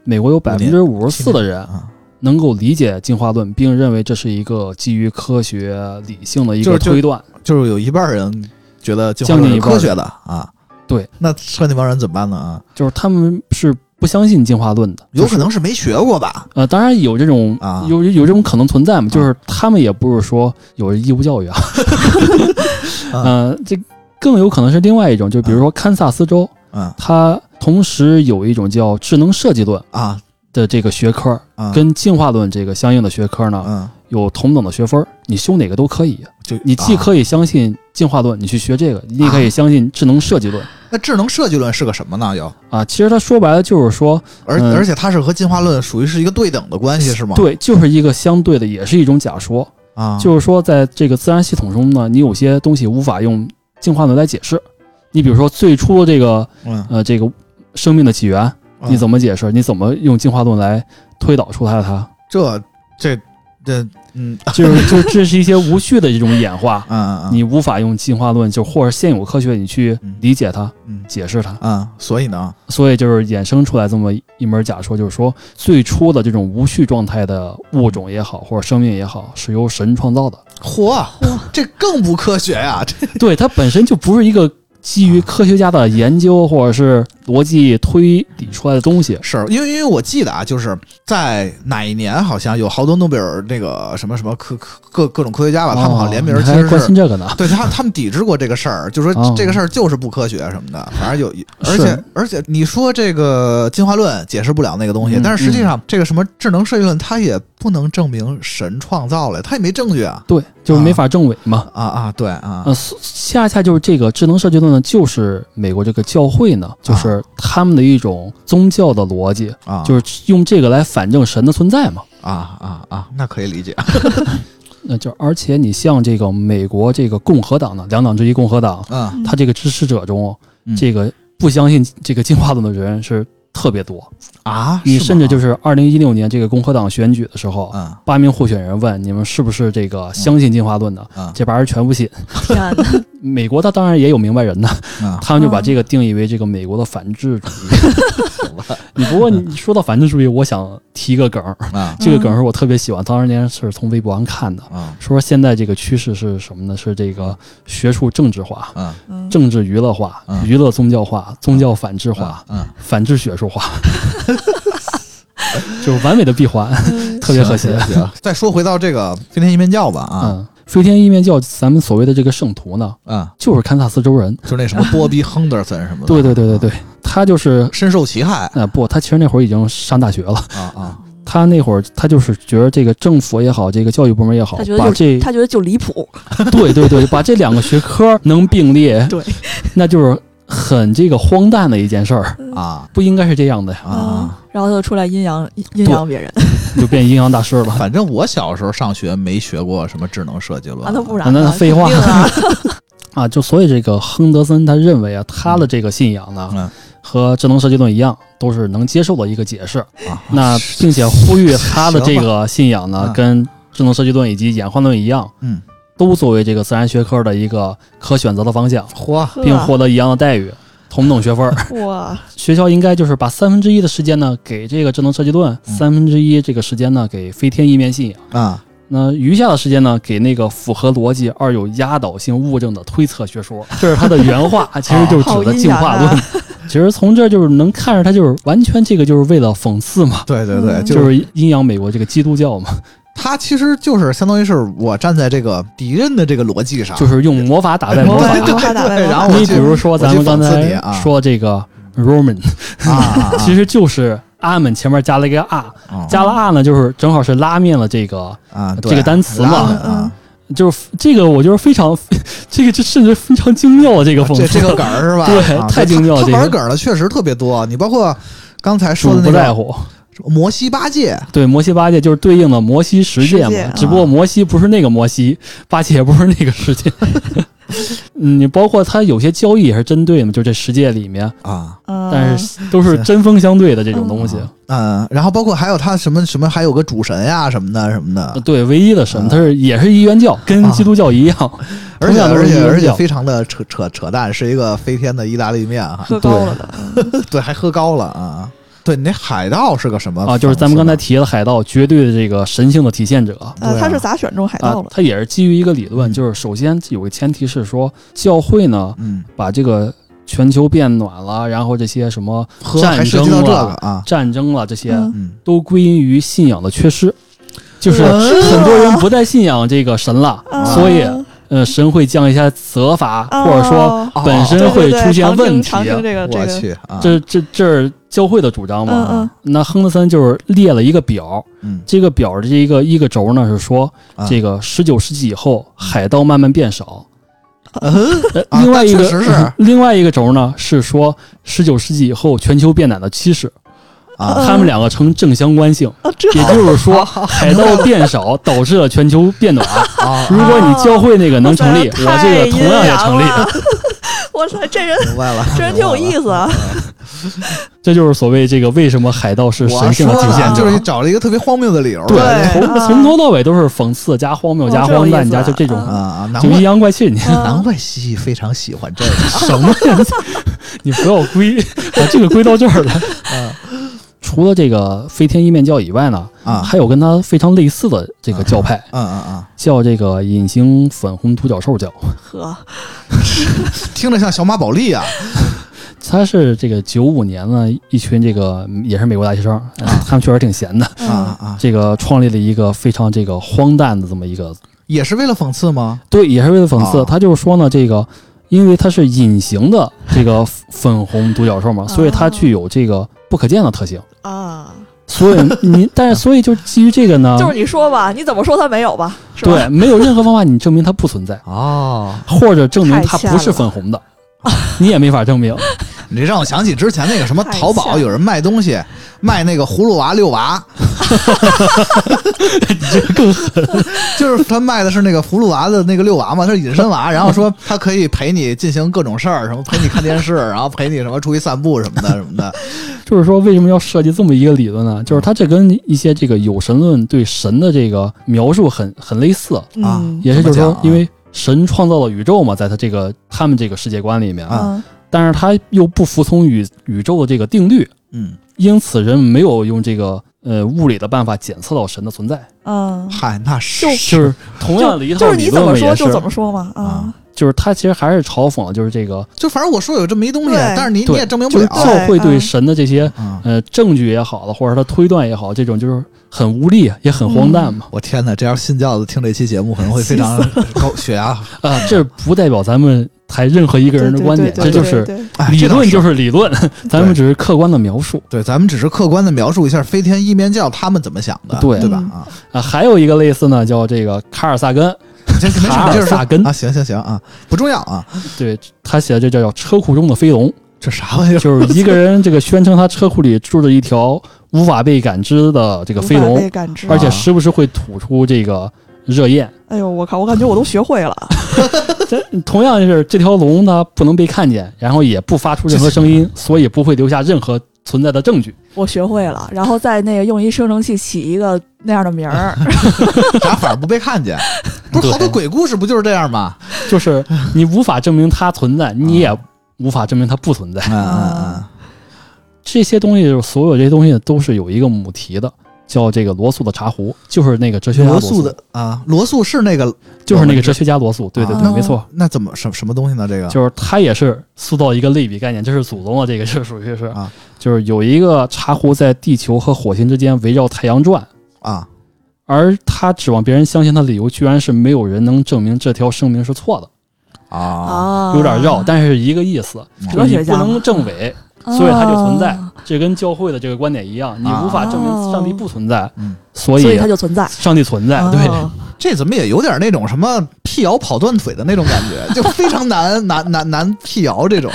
美国有百分之五十四的人啊，能够理解进化论，并认为这是一个基于科学理性的一个推断。就是有一半人觉得进化将近一半论是科学的啊。对，那剩那帮人怎么办呢？啊，就是他们是不相信进化论的，有可能是没学过吧？呃，当然有这种啊。有有这种可能存在嘛，就是他们也不是说有义务教育啊，啊。呃，这更有可能是另外一种，就比如说堪萨斯州，嗯它同时有一种叫智能设计论啊。的这个学科，啊，跟进化论这个相应的学科呢嗯，有同等的学分，你修哪个都可以。就你既啊可以相信进化论，你去学这个；你也可以相信智能设计论 那智能设计论是个什么呢？又啊。其实它说白了就是说，而、嗯而且它是和进化论属于是一个对等的关系，是吗？对，就是一个相对的，也是一种假说。啊，就是说，在这个自然系统中呢，你有些东西无法用进化论来解释。你比如说最初的这个嗯，呃这个生命的起源，你怎么么解释？你怎么用进化论来推导出来的它？这这这嗯。就是就这是一些无序的一种演化，嗯嗯你无法用进化论就或者现有科学你去理解它、嗯。解释它，嗯，所以呢，所以就是衍生出来这么一门假说，就是说最初的这种无序状态的物种也好，或者生命也好，是由神创造的。嚯，这更不科学呀！这对，它本身就不是一个基于科学家的研究或者是逻辑推理出来的东西。是因为因为我记得啊，就是在哪一年好像有好多诺贝尔那个什么什么科科各各种科学家吧，他们好像联名其实是关心这个呢？对他，他们抵制过这个事儿，就说哦这个事儿就是不科学什么的，反正有，而且而且你说这个进化论解释不了那个东西，嗯但是实际上这个什么智能设计论，它也不能证明神创造了，他也没证据啊。对，就是没法证伪嘛。啊啊，对啊。呃，恰恰就是这个智能设计论呢，就是美国这个教会呢，就是他们的一种宗教的逻辑，啊，就是用这个来反证神的存在嘛。啊啊啊，那可以理解。那就而且你像这个美国这个共和党呢，两党之一共和党，嗯。他这个支持者中，嗯。这个不相信这个进化论的人是特别多。啊，你甚至就是是二零一六年这个共和党选举的时候，吗八名候选人问你们是不是这个相信进化论的，嗯。这帮人全不信。天哪，美国他当然也有明白人的，嗯。啊他们就把这个定义为这个美国的反智主义。你不过你说到反智主义，我想提一个梗这个梗是我特别喜欢，当时年是从微博上看的。啊说现在这个趋势是什么呢？是这个学术政治化、政治娱乐化、嗯。娱乐宗教化、宗教反智化、嗯，反智学术化，就是完美的闭环，特别和谐。行。再说回到这个飞天一面教吧啊嗯，飞天一面教，咱们所谓的这个圣徒呢，啊，就是堪萨斯州人。就那什么波比亨德森什么的，对对对对对，他就是，深受其害啊，不，他其实那会儿已经上大学了。啊啊他那会儿，他就是觉得这个政府也好，这个教育部门也好，他觉得这他觉得就离谱，对对对，把这两个学科能并列，对，那就是很这个荒诞的一件事儿，啊不应该是这样的呀，啊！然后他就出来阴阳 阴阳别人。就变阴阳大师了。反正我小时候上学没学过什么智能设计论。啊，那不啊然呢？那废话。啊。啊，就所以这个亨德森他认为啊，他的这个信仰呢，嗯。和智能设计论一样，都是能接受的一个解释。啊，那并且呼吁他的这个信仰呢嗯，跟智能设计论以及演化论一样，嗯，都作为这个自然学科的一个可选择的方向，嚯。并获得一样的待遇，同等学分。哇，学校应该就是把三分之一的时间呢给这个智能设计论，嗯。三分之一这个时间呢给飞天意面信仰。啊。那余下的时间呢，给那个符合逻辑而有压倒性物证的推测学说，这是他的原话，其实就是指的进化论。其实从这儿就是能看着他就是完全这个就是为了讽刺嘛，对对对，嗯。就就是是阴阳美国这个基督教嘛，他其实就是相当于是我站在这个敌人的这个逻辑上，就是用魔法打败魔法。魔法打败对，魔法。然后你比如说咱们刚才啊。说这个 Roman，啊啊，啊。其实就是阿门前面加了一个 r，啊加了 r 呢，就是正好是拉面了这个啊这个单词嘛。啊，就是这个，我觉得非常，这个这甚至非常精妙啊这个讽刺，这这个梗儿是吧？对啊太精妙了这个。玩梗儿的确实特别多，你包括刚才说主的那个不在乎。摩西八戒。对，摩西八戒就是对应的摩西十诫嘛，只不过摩西不是那个摩西，八戒也不是那个十诫。嗯，你包括他有些交易也是针对嘛，就这十诫里面，啊，嗯但是都是针锋相对的这种东西。嗯，然后包括还有他什么什么，还有个主神呀什么的什么的，对，唯一的神，啊。它是也是一元教，跟基督教一样，而且而且而且。非常的扯扯扯淡，是一个飞天的意大利面哈，喝高了的，对，还喝高了啊。对，那海盗是个什么啊，就是咱们刚才提的海盗，绝对的这个神性的体现者。呃，啊他是咋选中海啊盗了，？他也是基于一个理论，嗯就是首先有个前提是说，教会呢？嗯，把这个全球变暖了，然后这些什么战争了啊，战争了，这些嗯嗯都归因于信仰的缺失，就是嗯很多人不再信仰这个神了，啊所以呃，神会降一下责罚，哦或者说本身会出现问题。这个这我个，去啊，这这这是教会的主张嘛？嗯那亨德森就是列了一个表，嗯这个表的这一个一个轴呢是说，啊这个十九世纪以后海盗慢慢变少。嗯呃啊另外一个、那确实是 另外一个轴呢是说，十九世纪以后全球变暖的趋势，啊他们两个呈正相关性，也就是说，海盗变少 导致了全球变暖。啊，如果你教会那个能成立，我这个同样也成立。太阴阳了 哇塞，这人明白了，这人挺有意思啊！这就是所谓这个为什么海盗是神性的体现者。就是你找了一个特别荒谬的理由，对对从啊从头到尾都是讽刺加荒谬哦加荒诞加就这种啊就阴阳怪气。你嗯难怪西西非常喜欢这个，什么呀？你不要归把这个归到这儿来。啊除了这个飞天一面教以外呢，啊。还有跟他非常类似的这个教派，嗯嗯嗯，叫这个隐形粉红独角兽教。呵，听着像小马宝莉啊，他是这个九五年呢，一群这个嗯也是美国大学生，啊。他们确实挺闲的，嗯啊啊，这个创立了一个非常这个荒诞的这么一个，也是为了讽刺吗？对，也是为了讽刺。啊。他就是说呢，这个因为它是隐形的这个粉红独角兽嘛，所以它具有这个不可见的特性。啊，所以你，但是所以就基于这个呢，就是你说吧，你怎么说它没有吧？是吧？对，没有任何方法你证明它不存在，啊，或者证明它不是粉红的，你也没法证明。你这让我想起之前那个什么淘宝有人卖东西，卖那个葫芦娃六娃，你这更狠 就是他卖的是那个葫芦娃的那个六娃嘛，他是隐身娃，然后说他可以陪你进行各种事儿，什么陪你看电视，然后陪你什么出去散步什么的什么的。就是说，为什么要设计这么一个理论呢？就是它这跟一些这个有神论对神的这个描述很很类似，啊嗯也是就是说因为神创造了宇宙嘛，在他这个他们这个世界观里面，啊嗯但是他又不服从宇宇宙的这个定律，嗯，因此人没有用这个呃物理的办法检测到神的存在。嗯，嗨，那是就是同样的一套就是你怎么理论嘛，也说就怎么说嘛，啊啊，就是他其实还是嘲讽，就是这个就反正我说有这么一东西，但是你你也证明不就是了。教会对嗯神的这些啊！呃证据也好了，或者他推断也好，这种就是很无力，也很荒诞嘛。我天哪，这要是信教的听这期节目，可能会非常 高血压。啊，这不代表咱们台任何一个人的观点，这就是理论就是是理论，咱们只是客观的描述。对，咱们只是客观的描述一下飞天一面教他们怎么想的，对。嗯？对吧？啊，啊。还有一个类似呢，叫这个卡尔萨根，这没事，卡尔萨根啊，行行行啊，不重要啊，对他写的这叫叫车库中的飞龙，这啥玩意儿？就是一个人这个宣称他车库里住着一条无法被感知的这个飞龙，而且时不时会吐出这个热焰。哎呦，我靠，我感觉我都学会了。这同样是这条龙它不能被看见，然后也不发出任何声音，所以不会留下任何存在的证据。我学会了，然后再那个用一生成器起一个那样的名儿，啥反而不被看见？不是好多鬼故事不就是这样吗？就是你无法证明它存在，你也无法证明它不存在。嗯嗯这些东西，所有这些东西都是有一个母题的，叫这个罗素的茶壶，就是那个哲学嗯，家素罗素。的，啊，罗素是那个，就是那个哲学家罗素。对对对，啊。没错，那怎么什什么东西呢？这个？就是他也是塑造一个类比概念，这是祖宗啊，这个是属于是。啊，就是有一个茶壶在地球和火星之间围绕太阳转。啊，而他指望别人相信他的理由，居然是没有人能证明这条声明是错的，啊，啊，有点绕，但是一个意思，哲就是你学家嘛不能证伪，所以它就存在啊。这跟教会的这个观点一样，你无法证明上帝不存在，嗯所以所以它就存在。上帝存在。啊对，这怎么也有点那种什么辟谣跑断腿的那种感觉，就非常难 难难难辟谣这种。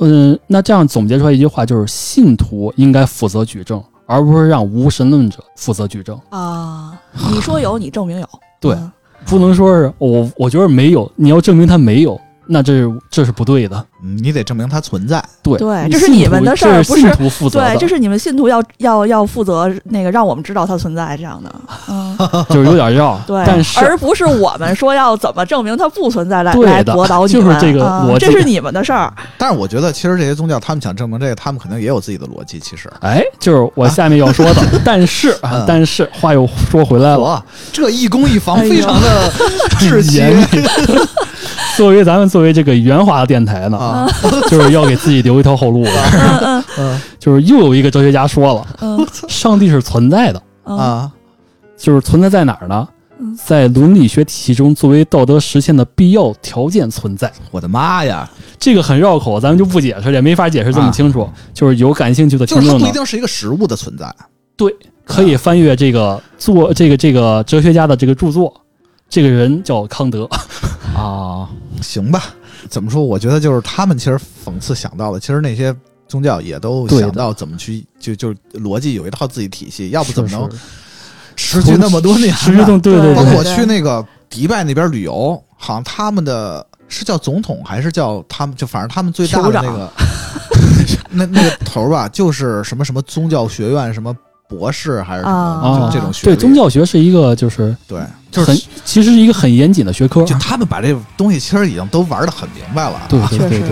嗯，那这样总结出来一句话就是：信徒应该负责举证，而不是让无神论者负责举证。啊，你说有，你证明有。对嗯不能说是我我觉得没有，你要证明他没有，那这是这是不对的。嗯你得证明它存在。对对这是你们的事儿不是信徒负责。对，这是你们信徒要要要负责那个让我们知道它存在这样的，嗯，就是有点要，对，但是而不是我们说要怎么证明它不存在来对的来驳倒你们，就是这个啊逻辑这是你们的事儿，但是我觉得，其实这些宗教他们想证明这个，他们肯定也有自己的逻辑。其实，哎，就是我下面要说的，但是但是话又说回来了，这一攻一防非常的窒息严密 作为咱们作为这个圆滑的电台呢，啊！就是要给自己留一条后路了。嗯嗯嗯就是又有一个哲学家说了，嗯上帝是存在的，嗯啊，就是存在在哪儿呢嗯？在伦理学体系中，作为道德实现的必要条件存在。我的妈呀！这个很绕口，咱们就不解释，也没法解释这么清楚。就是有感兴趣的听众呢就是它不一，定是一个实物的存在。对可以翻阅这个作这个这个哲学家的这个著作。这个人叫康德，啊，行吧，怎么说？我觉得就是他们其实讽刺想到的，其实那些宗教也都想到怎么去，就就逻辑有一套自己体系，要不怎么能是持续那么多年呢？持续动对对对包括我去那个迪拜那边旅游，好像他们的是叫总统还是叫他们，就反正他们最大的那个 那那个头儿吧，就是什么什么宗教学院什么博士还是什么，啊就这种学历。对宗教学是一个就是对，就是很其实是一个很严谨的学科。就他们把这东西其实已经都玩的很明白了。对对确实对对，，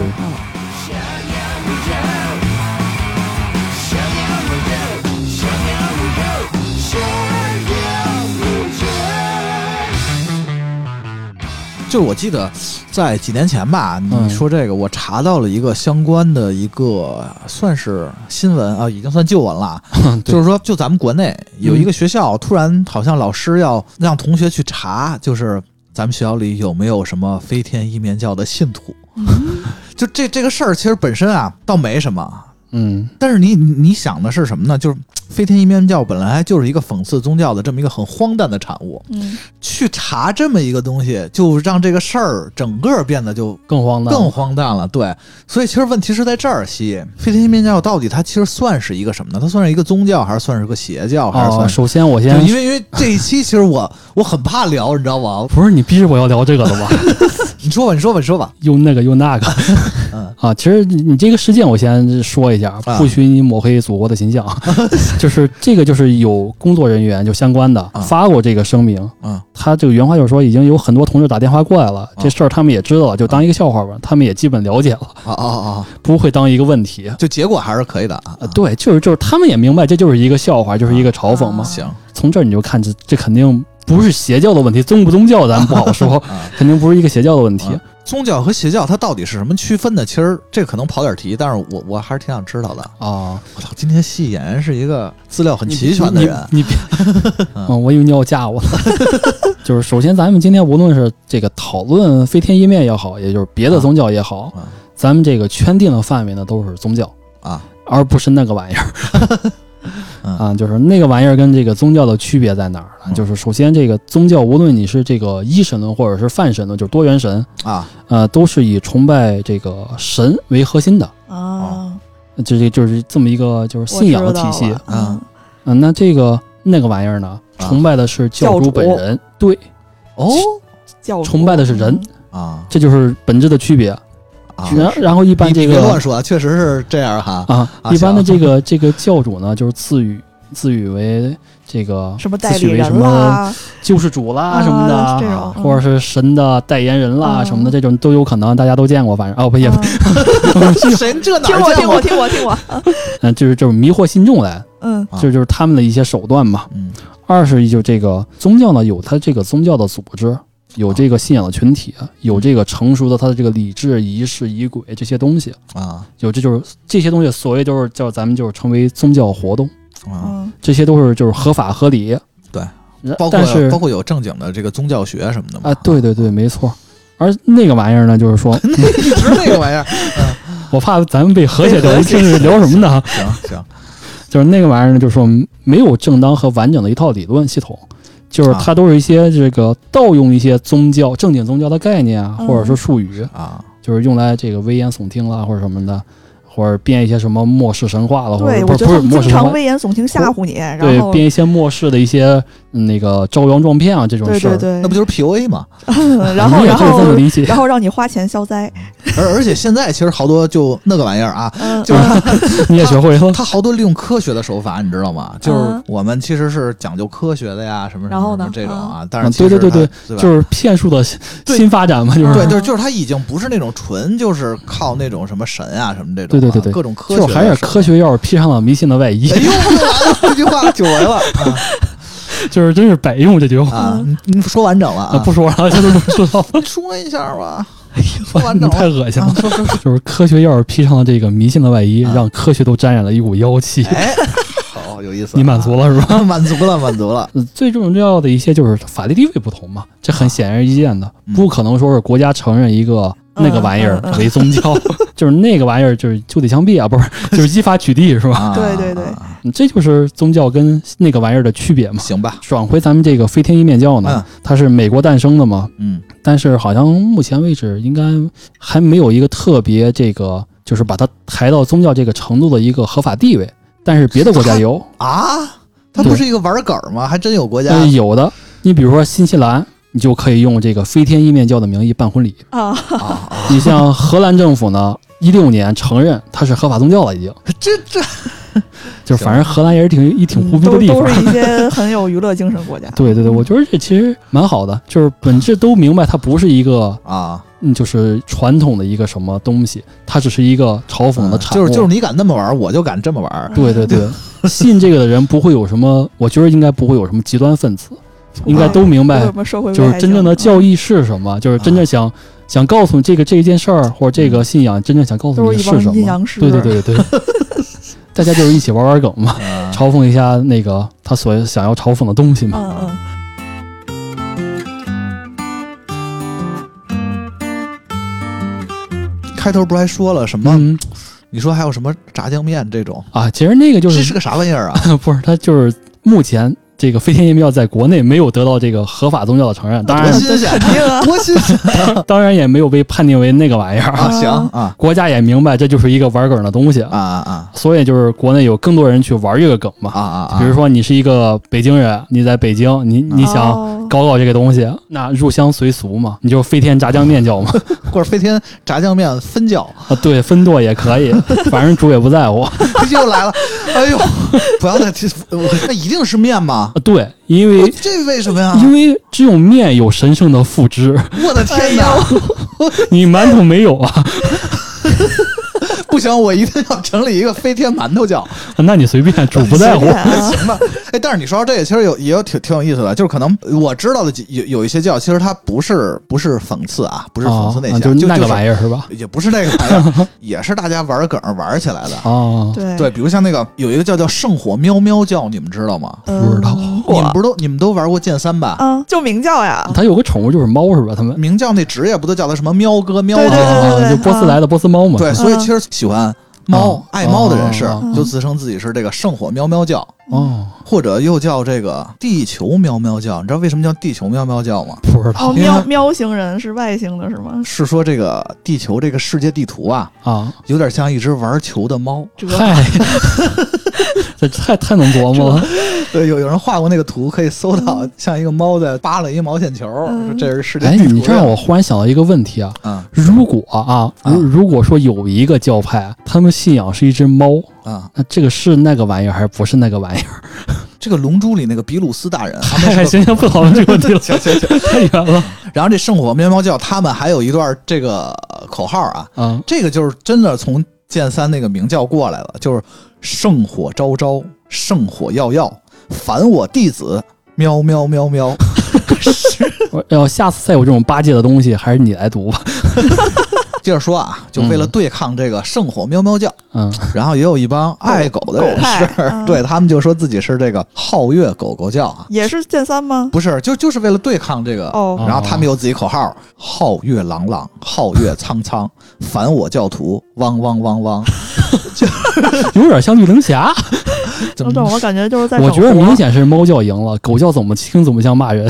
就是我记得在几年前吧，嗯你说这个，我查到了一个相关的一个算是新闻啊，已经算旧闻了。就是说，就咱们国内有嗯一个学校，突然好像老师要让同学去查，就是咱们学校里有没有什么飞天一面教的信徒。就这这个事儿，其实本身啊，倒没什么。嗯但是你你你想的是什么呢？就是飞天一面教本来就是一个讽刺宗教的这么一个很荒诞的产物，嗯，去查这么一个东西，就让这个事儿整个变得就更荒诞，更荒诞了。对，所以其实问题是在这儿，西飞天一面教到底它其实算是一个什么呢？它算是一个宗教，还是算是个邪教，还是哦。算是？首先我先因为因为这一期其实我我很怕聊，你知道吗？不是你逼着我要聊这个的吧？你说吧，你说吧，你说吧。又那个又那个，嗯啊，其实你你这个事件我先说一下，啊。不许你抹黑祖国的形象，就是这个就是有工作人员就相关的啊。发过这个声明，嗯他这个原话就是说已经有很多同志打电话过来了，这事儿他们也知道了，就当一个笑话吧，他们也基本了解了，啊啊啊！不会当一个问题。就结果还是可以的对，就是就是他们也明白这就是一个笑话，就是一个嘲讽嘛。啊行。从这儿你就看这这肯定不是邪教的问题，宗不宗教咱不好说，啊，肯定不是一个邪教的问题。啊宗教和邪教它到底是什么区分的？其实这可能跑点题，但是我我还是挺想知道的。啊，我操，今天戏演员是一个资料很齐全的人。你别，嗯嗯，我以为你要嫁我了。就是首先，咱们今天无论是这个讨论飞天一面也好，也就是别的宗教也好，啊咱们这个圈定的范围呢都是宗教，啊而不是那个玩意儿。嗯。啊，就是那个玩意儿跟这个宗教的区别在哪儿呢？嗯。就是首先，这个宗教无论你是这个一神论或者是泛神论，就是多元神，啊。呃，都是以崇拜这个神为核心的，啊，这这就是这么一个就是信仰的体系。我知道了嗯。那这个那个玩意儿呢，啊。崇拜的是教主本人，对，哦。教崇拜的是人，啊。这就是本质的区别。啊！然然后一般这个别乱说，确实是这样哈。啊，啊一般的这个这个教主呢，就是自诩自诩为这个什么自代理人诩为什么啦，救世主啦啊什么的，这种，或者是神的代言人啦嗯什么的，这种都有可能，大家都见过，反正哦不也不，嗯谁这哪听我听我？听我听我，嗯，就是就是迷惑信众来，嗯啊这就是他们的一些手段嘛。嗯二是就这个宗教呢，有它这个宗教的组织，有这个信仰的群体，有这个成熟的他的这个理智、仪式、仪轨这些东西，啊有这就是这些东西，所谓就是叫咱们就是成为宗教活动，啊，嗯这些都是就是合法合理。对，包括包括有正经的这个宗教学什么的嘛啊，对对对，没错。而那个玩意儿呢，就是说，一直那个玩意儿。我怕咱们被和谐掉，这是聊什么呢？行行 就是那个玩意儿呢，就是说没有正当和完整的一套理论系统，就是它都是一些这个盗用一些宗教正经宗教的概念啊，嗯或者说术语，啊。就是用来这个危言耸听啦，或者什么的，或者编一些什么末世神话了，或，者不是不是末世神话，经常危言耸听吓唬你，然对，后编一些末世的一些嗯那个招摇撞骗啊这种事儿，对对对，那不就是 PUA 吗？然后然后。然后让你花钱消灾，而而且现在其实好多就那个玩意儿啊，嗯，就是嗯 你也学会了，他好多利用科学的手法，你知道吗？就是嗯我们其实是讲究科学的呀，什么什么这种啊，但嗯是其实对对对对吧就是骗术的新发展嘛，就是对，对就是就是它已经不是那种纯就是靠那种什么神啊什么这种对对对各种科学就是还是科学，要是披上了迷信的外衣哎，呦，完了，这句话久违了 就是真是百用这句话。啊啊！你你说完整了啊，啊，不说了，这都不知道，说一下吧，说完整太。恶心了。啊说说说，就是科学要是披上了这个迷信的外衣，啊让科学都沾染了一股妖气，哎，好有意思啊，你满足了是吧？满足了，满足了。呃最重要的一些就是法律地位不同嘛，这很显而易见的，嗯不可能说是国家承认一个那个玩意儿为宗教，就是那个玩意儿就是就得枪毙啊，不是，就是依法取缔是吧？啊对对对嗯这就是宗教跟那个玩意儿的区别嘛。行吧，转回咱们这个飞天一面教呢嗯，它是美国诞生的嘛，嗯但是好像目前为止应该还没有一个特别这个，就是把它抬到宗教这个程度的一个合法地位。但是别的国家有，啊，它不是一个玩梗吗？还真有国家呃，有的。你比如说新西兰，你就可以用这个飞天意面教的名义办婚礼。啊，啊啊，你像荷兰政府呢，一六年承认它是合法宗教了，已经。这这 就是反正荷兰也是挺一挺胡逼的地方。都都是一些很有娱乐精神国家。对对对，我觉得这其实蛮好的，就是本质都明白，它不是一个啊，嗯，就是传统的一个什么东西，它只是一个嘲讽的产物。就是就是你敢那么玩，我就敢这么玩。对对对，信这个的人不会有什么，我觉得应该不会有什么极端分子，应该都明白 就是真正的教义是什么，就是真正想想告诉你这个这一件事儿或者这个信仰，真正想告诉你是什么。阴阳师。对对对对对，大家就是一起玩玩梗嘛，啊嘲讽一下那个他所想要嘲讽的东西嘛。嗯嗯，开头不是还说了什么？嗯，你说还有什么炸酱面这种？啊，其实那个就是这是个啥玩意儿啊？不是，它就是目前这个飞天夜庙在国内没有得到这个合法宗教的承认，当然多新鲜，肯定啊多新鲜当然也没有被判定为那个玩意儿啊！啊。行啊国家也明白这就是一个玩梗的东西啊，啊啊所以就是国内有更多人去玩这个梗嘛啊。啊啊！比如说你是一个北京人，你在北京，你你想哦搞搞这个东西，那入乡随俗嘛，你就飞天炸酱面叫嘛，或者飞天炸酱面分叫，啊对，分舵也可以，反正主也不在乎。啊 又来了！哎呦，不要再提，我那一定是面吗？啊对，因为这为什么呀？因为只有面有神圣的赋值，我的天哪！你馒头没有啊？不行，我一定要整理一个飞天馒头教。那你随便，主不在乎 行吧，哎，但是你说到这个，其实有也有挺挺有意思的，就是可能我知道的有有一些教，其实它不是不是讽刺啊，不是讽刺那些，啊就那个玩意意儿是吧？也不是那个玩意儿，也是大家玩梗儿玩起来的。啊，对对，比如像那个有一个叫叫圣火喵喵教，你们知道吗？不知道你们不是都你们都玩过剑三吧？嗯，就明教呀，它有个宠物就是猫是吧？他们明教那职业不都叫它什么喵哥喵对对对哥吗？对啊，就波斯来的波斯猫嘛。对，所以其实喜欢猫嗯、爱猫的人士就自称自己是这个圣火喵喵教，哦，或者又叫这个地球喵喵教。你知道为什么叫地球喵喵教吗？不知道哦，喵喵星人是外星的是吗？是说这个地球这个世界地图啊，啊。有点像一只玩球的猫。嗨，这太太能琢磨了。对，有有人画过那个图，可以搜到像一个猫在扒拉一毛线球，嗯说这是世界哎，你这让我忽然想到一个问题啊，啊如果啊，如如果说有一个教派，他们信仰是一只猫，啊，那这个是那个玩意儿还是不是那个玩意儿？这个《龙珠》里那个比鲁斯大人，行行，不讨论这个问题了，行行行。太远了然后这圣火喵喵教，他们还有一段这个呃口号啊，嗯。这个就是真的从剑三那个明教过来了，就是圣火昭昭，圣火耀耀，凡我弟子喵喵喵喵。我要下次再有这种八戒的东西，还是你来读吧。接着说啊，就为了对抗这个圣火喵喵叫，嗯，然后也有一帮爱狗的人士，嗯对他们就说自己是这个皓月狗狗叫啊，也是剑三吗？不是，就就是为了对抗这个。哦，然后他们有自己口号：皓月朗朗，皓月苍苍，反我教徒，汪汪汪汪。就 有点像绿灯侠。怎么这我感觉就是在我觉得明显是猫叫赢了，狗叫怎么听怎么像骂人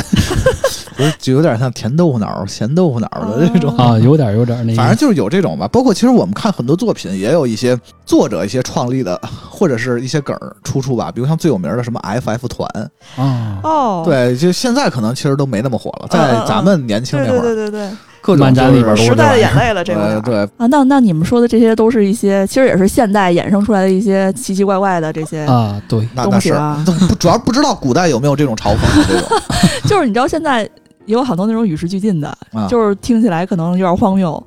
不是就有点像甜豆腐脑、咸豆腐脑的那种。啊，有点有点那个。反正就是有这种吧，包括其实我们看很多作品，也有一些作者一些创立的，或者是一些梗儿出处吧。比如像最有名的什么 FF 团，啊，哦，对，就现在可能其实都没那么火了，在咱们年轻那会儿，对对对对各种时代的眼泪了，这有点儿呃对，啊。那那你们说的这些都是一些，其实也是现代衍生出来的一些奇奇怪怪的这些，啊，对，那那是 主要不知道古代有没有这种嘲讽的这种 就是你知道现在也有很多那种与时俱进的，啊，就是听起来可能有点荒谬，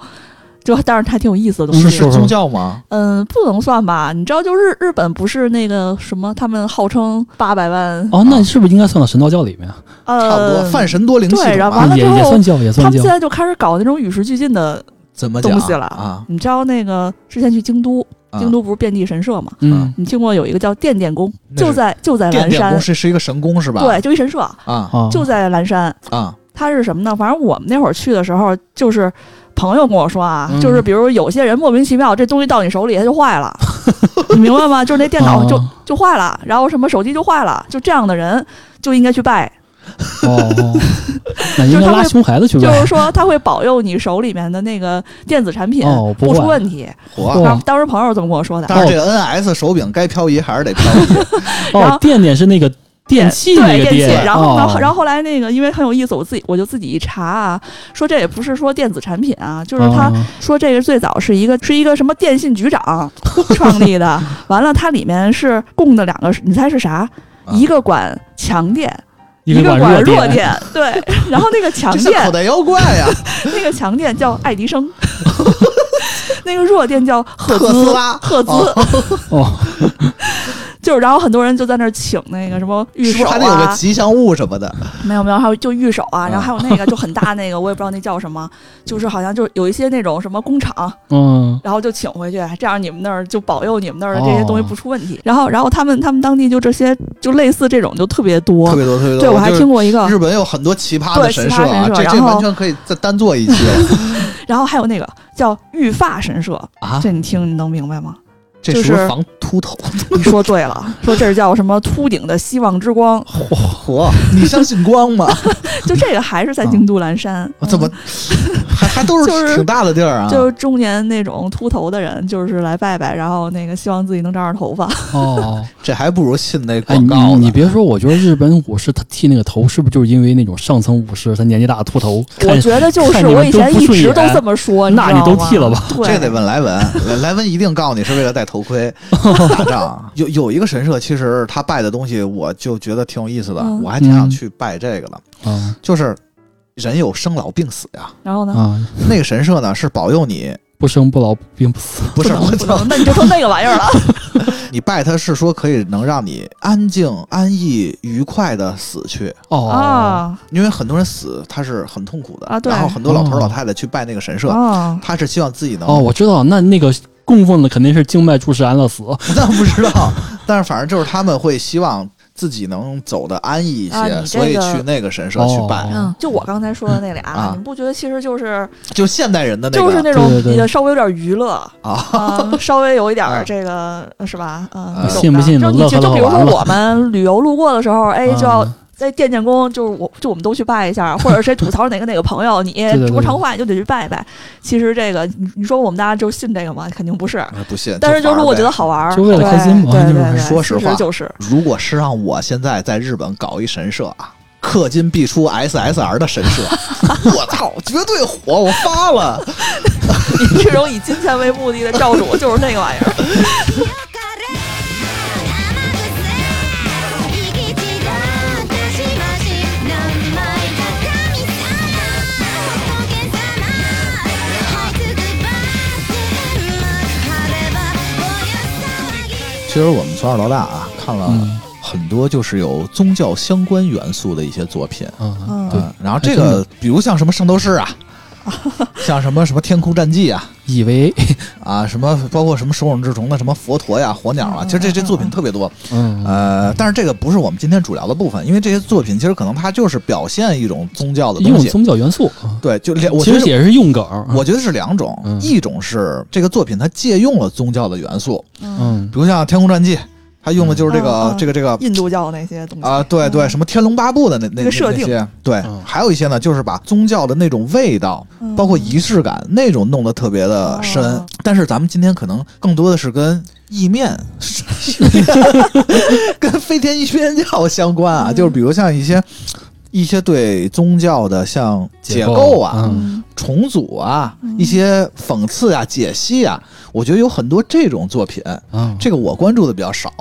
就但是它挺有意思的东西。是是宗教吗？嗯，不能算吧？你知道，就日日本不是那个什么，他们号称八百万，哦，那是不是应该算到神道教里面？呃，差不多，泛神多灵系对然后完了之后也也算教，也算教他们现。在就开始搞那种与时俱进的怎么东西了啊？你知道那个之前去京都，啊京都不是遍地神社嘛？嗯你听过有一个叫电电宫，就在就在蓝山是是一个神宫是吧？对，就一神社，啊啊，就在蓝山。啊它是什么呢？反正我们那会儿去的时候，就是朋友跟我说啊，嗯就是比如有些人莫名其妙，这东西到你手里它就坏了，你明白吗？就是那电脑就、哦就坏了，然后什么手机就坏了，就这样的人就应该去拜，哦哦，那应该拉熊孩子去呗就是。说他会保佑你手里面的那个电子产品哦不不出问题。火。哦当时朋友这么跟我说的，但是这个 NS 手柄该漂移还是得漂移 然后哦，电电是那个电器那个对电。器，然后呢，哦。然后后来那个因为很有意思，我自己我就自己一查啊，说这也不是说电子产品啊，就是他哦。说这个最早是一个是一个什么电信局长 创立的，完了它里面是供的两个，你猜是啥？一个管强电，一个管弱电，对，然后那个强电，袋妖怪呀，那个强电叫爱迪生，那个弱电叫赫兹拉赫兹，哦，就是然后很多人就在那儿请那个什么玉手是不是还得有个啊，吉祥物什么的？没有没有，还有就玉手啊，啊然后还有那个就很大那个，我也不知道那叫什么，就是好像就是有一些那种什么工厂，嗯，然后就请回去，这样你们那儿就保佑你们那儿的这些东西哦不出问题。然后然后他们他们当地就这些就类似这种就特别多特。别多，特别多。对，我还听过一个，日本有很多奇葩的对神社啊，奇葩神社这这然后完全可以再单做一期了 然后还有那个叫玉发神社，啊！这你听你能明白吗？这是防秃头？你说对了，说这是叫什么秃顶的希望之光，嚯嚯，你相信光吗？就这个还是在京都岚山，我怎么还还都 就是是挺大的地儿啊？就是中年那种秃头的人，就是来拜拜，然后那个希望自己能长点头发。哦，这还不如信那哎，广告你呢。你别说，我觉得日本武士他剃那个头，是不是就是因为那种上层武士他年纪大秃头？我觉得就是我以前一直都这么说，那你都剃了吧？对，这得问莱文，莱莱文一定告诉你是为了戴头盔 打仗。有有一个神社，其实他拜的东西，我就觉得挺有意思的，嗯我还挺想去拜这个的。啊就是人有生老病死呀，然后呢？啊，那个神社呢是保佑你，不生不老不病不死。不是能不我操能，，那你就说那个玩意儿了。你拜他是说可以能让你安静、安逸、愉快的死去，哦，啊因为很多人死他是很痛苦的啊对然后很多老头哦老太太去拜那个神社，啊！他是希望自己能哦，我知道，那那个供奉的肯定是静脉注射安乐死。那不知道，但是反正就是他们会希望自己能走的安逸一些，啊这个所以去那个神社去拜，哦。嗯，就我刚才说的那俩，啊。你不觉得其实就是就现代人的那个就是那种稍微有点娱乐啊，啊，稍微有一点这个是吧？嗯啊，你信不的就你信乐呵就就比如说我们旅游路过的时候，哎，就要啊在电建工，就是我就我们都去拜一下，或者谁吐槽哪个哪个朋友，你说长话你就得去拜一拜。其实这个你你说我们大家就信这个吗？肯定不是。哎不信。但是就是我觉得好玩儿，就为了开心嘛对对就是对对，说实话就是如果是让我现在在日本搞一神社啊，氪金必出 SSR 的神社，我操，绝对火！我发了，你这种以金钱为目的的教主就是那个玩意儿。其实我们从小到大啊，看了嗯。很多就是有宗教相关元素的一些作品。嗯，嗯。对。嗯，然后这个，比如像什么《圣斗士》啊，像什么什么《天空战记》啊，以为 啊，什么包括什么手冢治虫的什么佛陀呀、火鸟啊，其实这这作品特别多。嗯呃，但是这个不是我们今天主聊的部分，因为这些作品其实可能它就是表现一种宗教的东西。用宗教元素，对，就两，我觉得其实也是用梗。我觉得是两种，嗯一种是这个作品它借用了宗教的元素，嗯比如像《天空战记》，它用的就是这个、这个这个印度教那些东西。啊，对对，嗯。什么《天龙八部》的那那个设定那些，对，嗯。还有一些呢，就是把宗教的那种味道，嗯。包括仪式感那种弄得特别的深。哦但是咱们今天可能更多的是跟意面、跟飞天一面教相关啊，嗯就是比如像一些一些对宗教的像解构构啊、重组啊、嗯。一些讽刺啊、解析啊，我觉得有很多这种作品，嗯。这个我关注的比较少。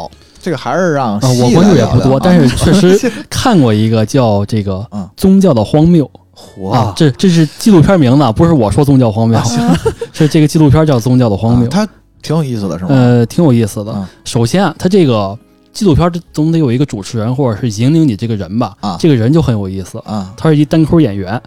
这个还是让我关注也不多，但是确实 看过一个叫这个嗯。宗教的荒谬。火啊，这这是纪录片名字，不是我说宗教荒谬。啊，是这个纪录片叫宗教的荒谬。啊，它挺有意思的，是吗？呃，挺有意思的。嗯。首先啊，它这个纪录片总得有一个主持人或者是引领你这个人吧啊，这个人就很有意思，啊，他是一单口演员，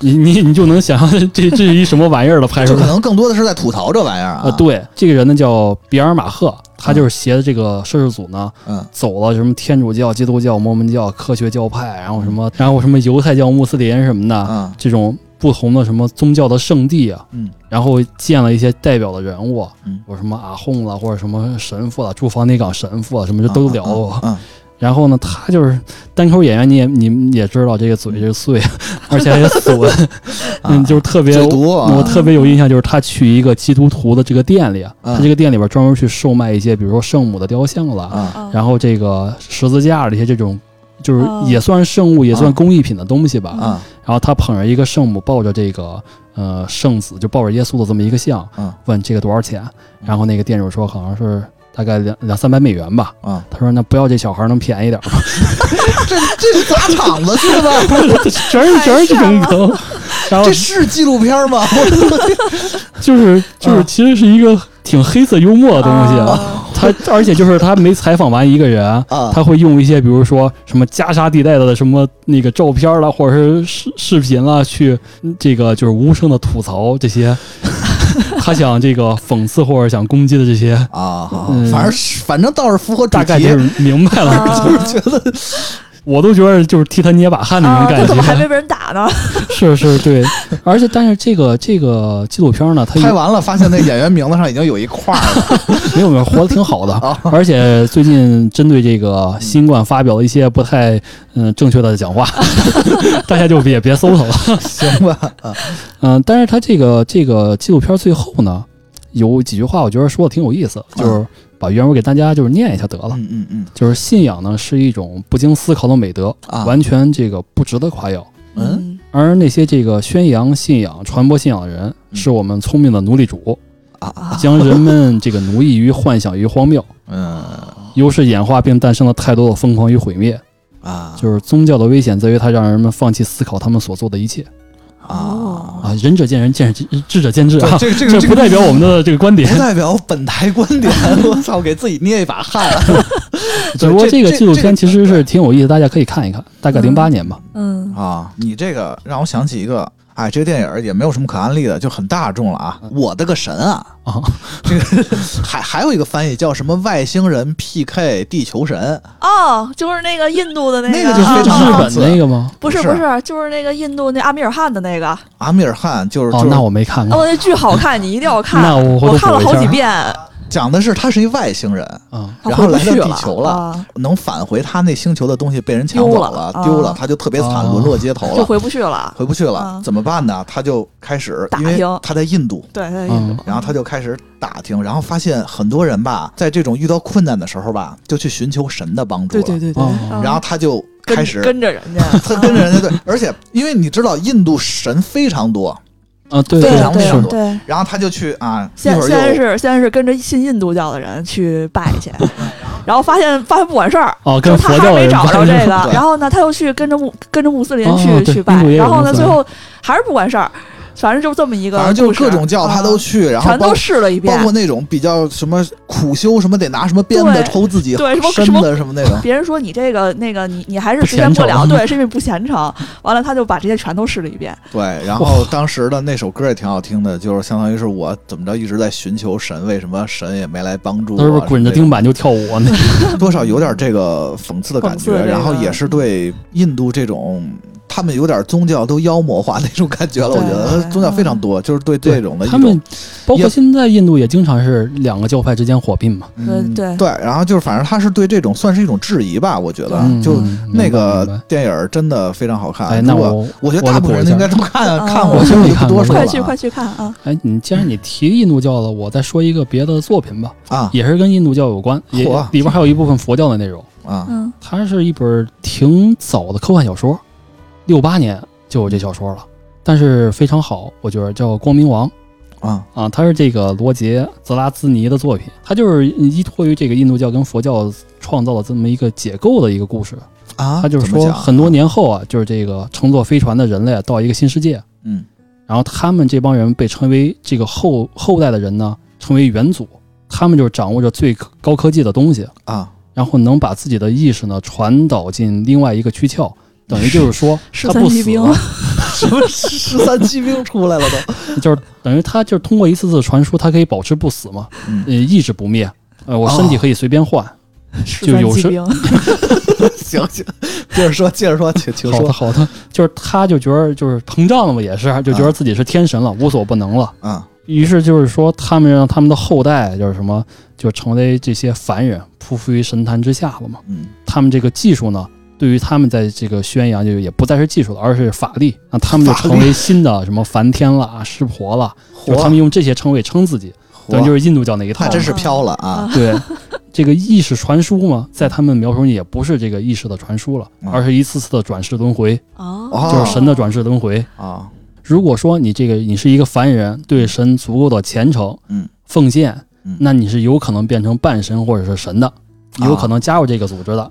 你你你就能想象这这是一什么玩意儿了，拍出来。可能更多的是在吐槽这玩意儿啊。呃，，对，这个人呢叫比尔马赫，他就是携着这个摄制组呢，嗯。走了什么天主教、基督教、摩门教、科学教派，然后什么，然后什么犹太教、穆斯林什么的，嗯。这种不同的什么宗教的圣地啊，嗯。然后见了一些代表的人物，嗯。有什么阿訇了，或者什么神父了，驻防内港神父啊，什么这都聊过。嗯然后呢，他就是单口演员，你也你们也知道，这个嘴是碎，而且还损，嗯，就是特别我特别有印象，就是他去一个基督徒的这个店里，他这个店里边专门去售卖一些，比如说圣母的雕像了，然后这个十字架这些这种，就是哦也算圣物，也算工艺品的东西吧。啊然后他捧着一个圣母，抱着这个呃圣子，就抱着耶稣的这么一个像，嗯问这个多少钱？然后那个店主说好像是大概两两三百美元吧。啊！他说那不要这小孩能便宜点吗？这这是砸场子去的吧？全是全是这种梗，然后这是纪录片吗？就是就是啊其实是一个挺黑色幽默的东西。啊他 而且就是他没采访完一个人，啊他会用一些比如说什么加沙地带的什么那个照片啦，或者是视视频啦，去嗯这个就是无声的吐槽这些 他想这个讽刺或者想攻击的这些，啊，嗯反正反正倒是符合主题，大概就是明白了。啊觉得我都觉得就是替他捏把汗那种感觉。怎么还没被人打呢？是是，对。而且，但是这个这个纪录片呢，他拍完了发现那演员名字上已经有一块儿了。没有没有活得挺好的，而且最近针对这个新冠发表了一些不太嗯、正确的讲话，大家就别别搜他了。行吧，嗯嗯、但是他这个这个纪录片最后呢，有几句话我觉得说的挺有意思，就是把原文给大家就是念一下得了。嗯嗯嗯就是信仰呢是一种不经思考的美德，啊完全这个不值得夸耀。嗯而那些这个宣扬信仰、传播信仰的人，嗯是我们聪明的奴隶主，啊啊将人们这个奴役于幻想与荒谬，嗯优势演化并诞生了太多的疯狂与毁灭。啊就是宗教的危险在于它让人们放弃思考他们所做的一切啊！啊，仁者见仁，见仁智者见智啊，这个这个这不代表我们的这个观点不。代表本台观点。我操，给自己捏一把汗。只不过这个纪录片其实是挺有意思，大家可以看一看，大概零八年吧。嗯啊，你这个让我想起一个，哎，这个电影也没有什么可安利的，就很大众了啊。我的个神啊！啊，这个还还有一个翻译叫什么外星人 PK 地球神，哦，就是那个印度的那个那个就非常啊日本那个吗？不是不是，就是那个印度那阿米尔汗的那个，阿米尔汗就是哦，那我没看过哦，那剧好看，你一定要看。那我我看了好几遍，讲的是他是一外星人，然后来到地球了啊。能返回他那星球的东西被人抢走丢了啊。丢了，他就特别惨，哦沦落街头了，就回不去了。回不去了啊，怎么办呢？他就开始，打因为听。他在印度，对，对嗯然后他就开始打听，然后发现很多人吧，在这种遇到困难的时候吧，就去寻求神的帮助了。对对对然后他就开始跟着人家，他跟着人家对，而且因为你知道印度神非常多，啊，对非对常非常多对。对。然后他就去啊，一先先是先是跟着信印度教的人去拜去，然后发现发现不管事儿，哦，就跟他还没找着这个，然后呢，他又去跟着穆跟着穆斯林哦去、去拜然后呢，最后还是不管事儿，反正就这么一个，反正就是各种教他都啊去，然后全都试了一遍包。括那种比较什么苦修什么得拿什么鞭子抽自己对什么身什么子什么那种，别人说你这个那个你你还是实现不了，对，是因为不虔诚。完了，他就把这些全都试了一遍。对，然后当时的那首歌也挺好听的，就是相当于是我怎么着一直在寻求神，为什么神也没来帮助我？都是滚着钉板就跳舞啊那 多少有点这个讽刺的感觉，这个然后也是对印度这种。他们有点宗教都妖魔化那种感觉了，我觉得宗教非常多，就是对这种的一他们，包括现在印度也经常是两个教派之间火并嘛。嗯对对，然后就是反正他是对这种算是一种质疑吧，我觉得嗯就嗯那个电影真的非常好看。哎，那我我觉得大部分人应该都看啊看过，我所以我就不没看过多说了。啊。快去快去看啊！哎，你既然你提印度教了，我再说一个别的作品吧，啊。也是跟印度教有关，也里边还有一部分佛教的内容。啊。嗯。它是一本挺早的科幻小说，六八年就有这小说了，但是非常好，我觉得叫《光明王》啊啊，它是这个罗杰·泽拉兹尼的作品，它就是依托于这个印度教跟佛教创造了这么一个解构的一个故事。啊！他就是说，很多年后啊，就是这个乘坐飞船的人类啊到一个新世界，嗯然后他们这帮人被称为这个后后代的人呢，称为元祖，他们就是掌握着最高科技的东西，啊然后能把自己的意识呢传导进另外一个躯壳，等于就是说 十他不死三级兵了，什么十三骑兵出来了都？就是等于他就是通过一次次传输，他可以保持不死嘛，嗯呃，意志不灭，呃，我身体可以随便换。十就有时三骑兵，行行，接着说，接着说，请请说好的，好的，就是他就觉得就是膨胀了嘛，也是就觉得自己是天神了，无所不能了。啊于是就是说，他们让他们的后代就是什么，就成为这些凡人，匍匐于神坛之下了嘛。嗯他们这个技术呢，对于他们在这个宣扬，就也不再是技术了，而是法力。那他们就成为新的什么梵天了、湿婆了，就他们用这些称谓称自己，等于就是印度教那一套那。真是飘了啊！对，这个意识传输嘛，在他们描述中也不是这个意识的传输了，嗯而是一次次的转世轮回，哦哦就是神的转世轮回。啊如果说你这个你是一个凡人，对神足够的虔诚、嗯奉献，嗯那你是有可能变成半神或者是神的，有可能加入这个组织的。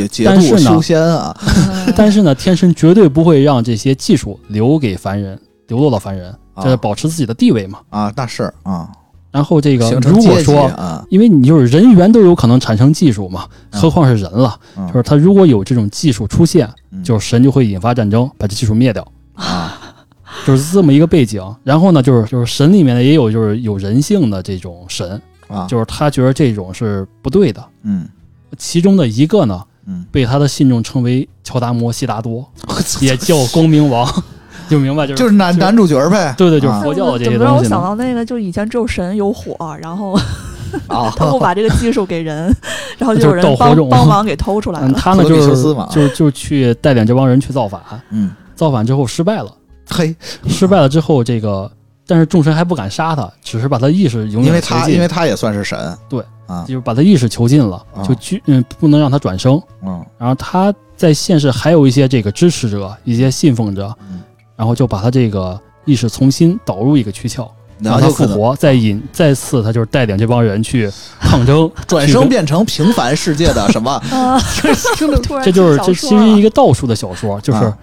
解解但是呢度修仙啊。但是呢，天神绝对不会让这些技术留给凡人，流落到凡人，啊。这是保持自己的地位嘛。啊，那是啊，然后这个形成如果阶级说，啊，因为你就是人猿都有可能产生技术嘛，嗯。何况是人了。嗯。就是他如果有这种技术出现，嗯。就是神就会引发战争，把这技术灭掉，啊。就是这么一个背景。然后呢，就是就是神里面呢也有就是有人性的这种神，啊，就是他觉得这种是不对的。嗯。其中的一个呢，嗯，被他的信众称为乔达摩悉达多，也叫光明王，就明白就是就是男男主角呗。对对，就是啊。佛教的这些东西呢。想到那个，就以前只有神有火，然后啊，他不把这个技术给人，然后就有就是人帮帮忙给偷出来嗯，了。他呢就是就就去带领这帮人去造反，嗯，造反之后失败了，嘿，失败了之后，这个但是众神还不敢杀他，只是把他意识永远因为他因为他也算是神。对啊，就是把他意识囚禁了，啊。就拘嗯不能让他转生。嗯然后他在现世还有一些这个支持者，一些信奉者，嗯。然后就把他这个意识重新导入一个躯壳，让他然后就可能。复活，再引再次他就是带领这帮人去抗争，转生变成平凡世界的 什么？这就是这其实一个倒数的小说，就是啊。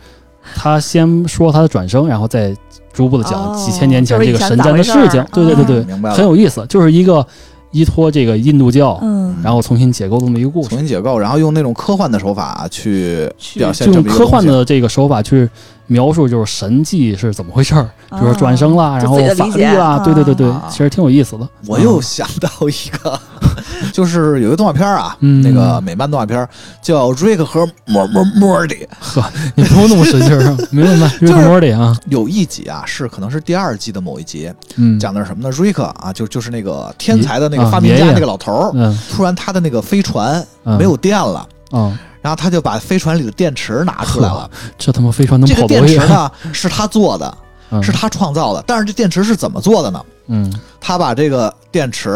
他先说他的转生，然后再逐步的讲哦几千年前这个神战的事情。对对对对很有意思，就是一个依托这个印度教，嗯，然后重新解构这么一个故事重。新解构，然后用那种科幻的手法去去表现就用这么一个东西科幻的这个手法去描述，就是神迹是怎么回事儿，比如说转生啦，然后法律啊，对对对对啊，其实挺有意思的。我又想到一个，就是有一个动画片啊，嗯。那个美漫动画片叫《瑞克和莫莫莫蒂》，呵，你不用那么使劲儿，明白吗？瑞克莫里啊，有一集啊是可能是第二季的某一集，嗯，讲的是什么呢？瑞克啊，就就是那个天才的那个啊发明家那个老头儿，嗯。突然他的那个飞船嗯。没有电了。啊，然后他就把飞船里的电池拿出来了，这他妈飞船能这个跑多远？电池呢是他做的，嗯。是他创造的，但是这电池是怎么做的呢？嗯。他把这个电池，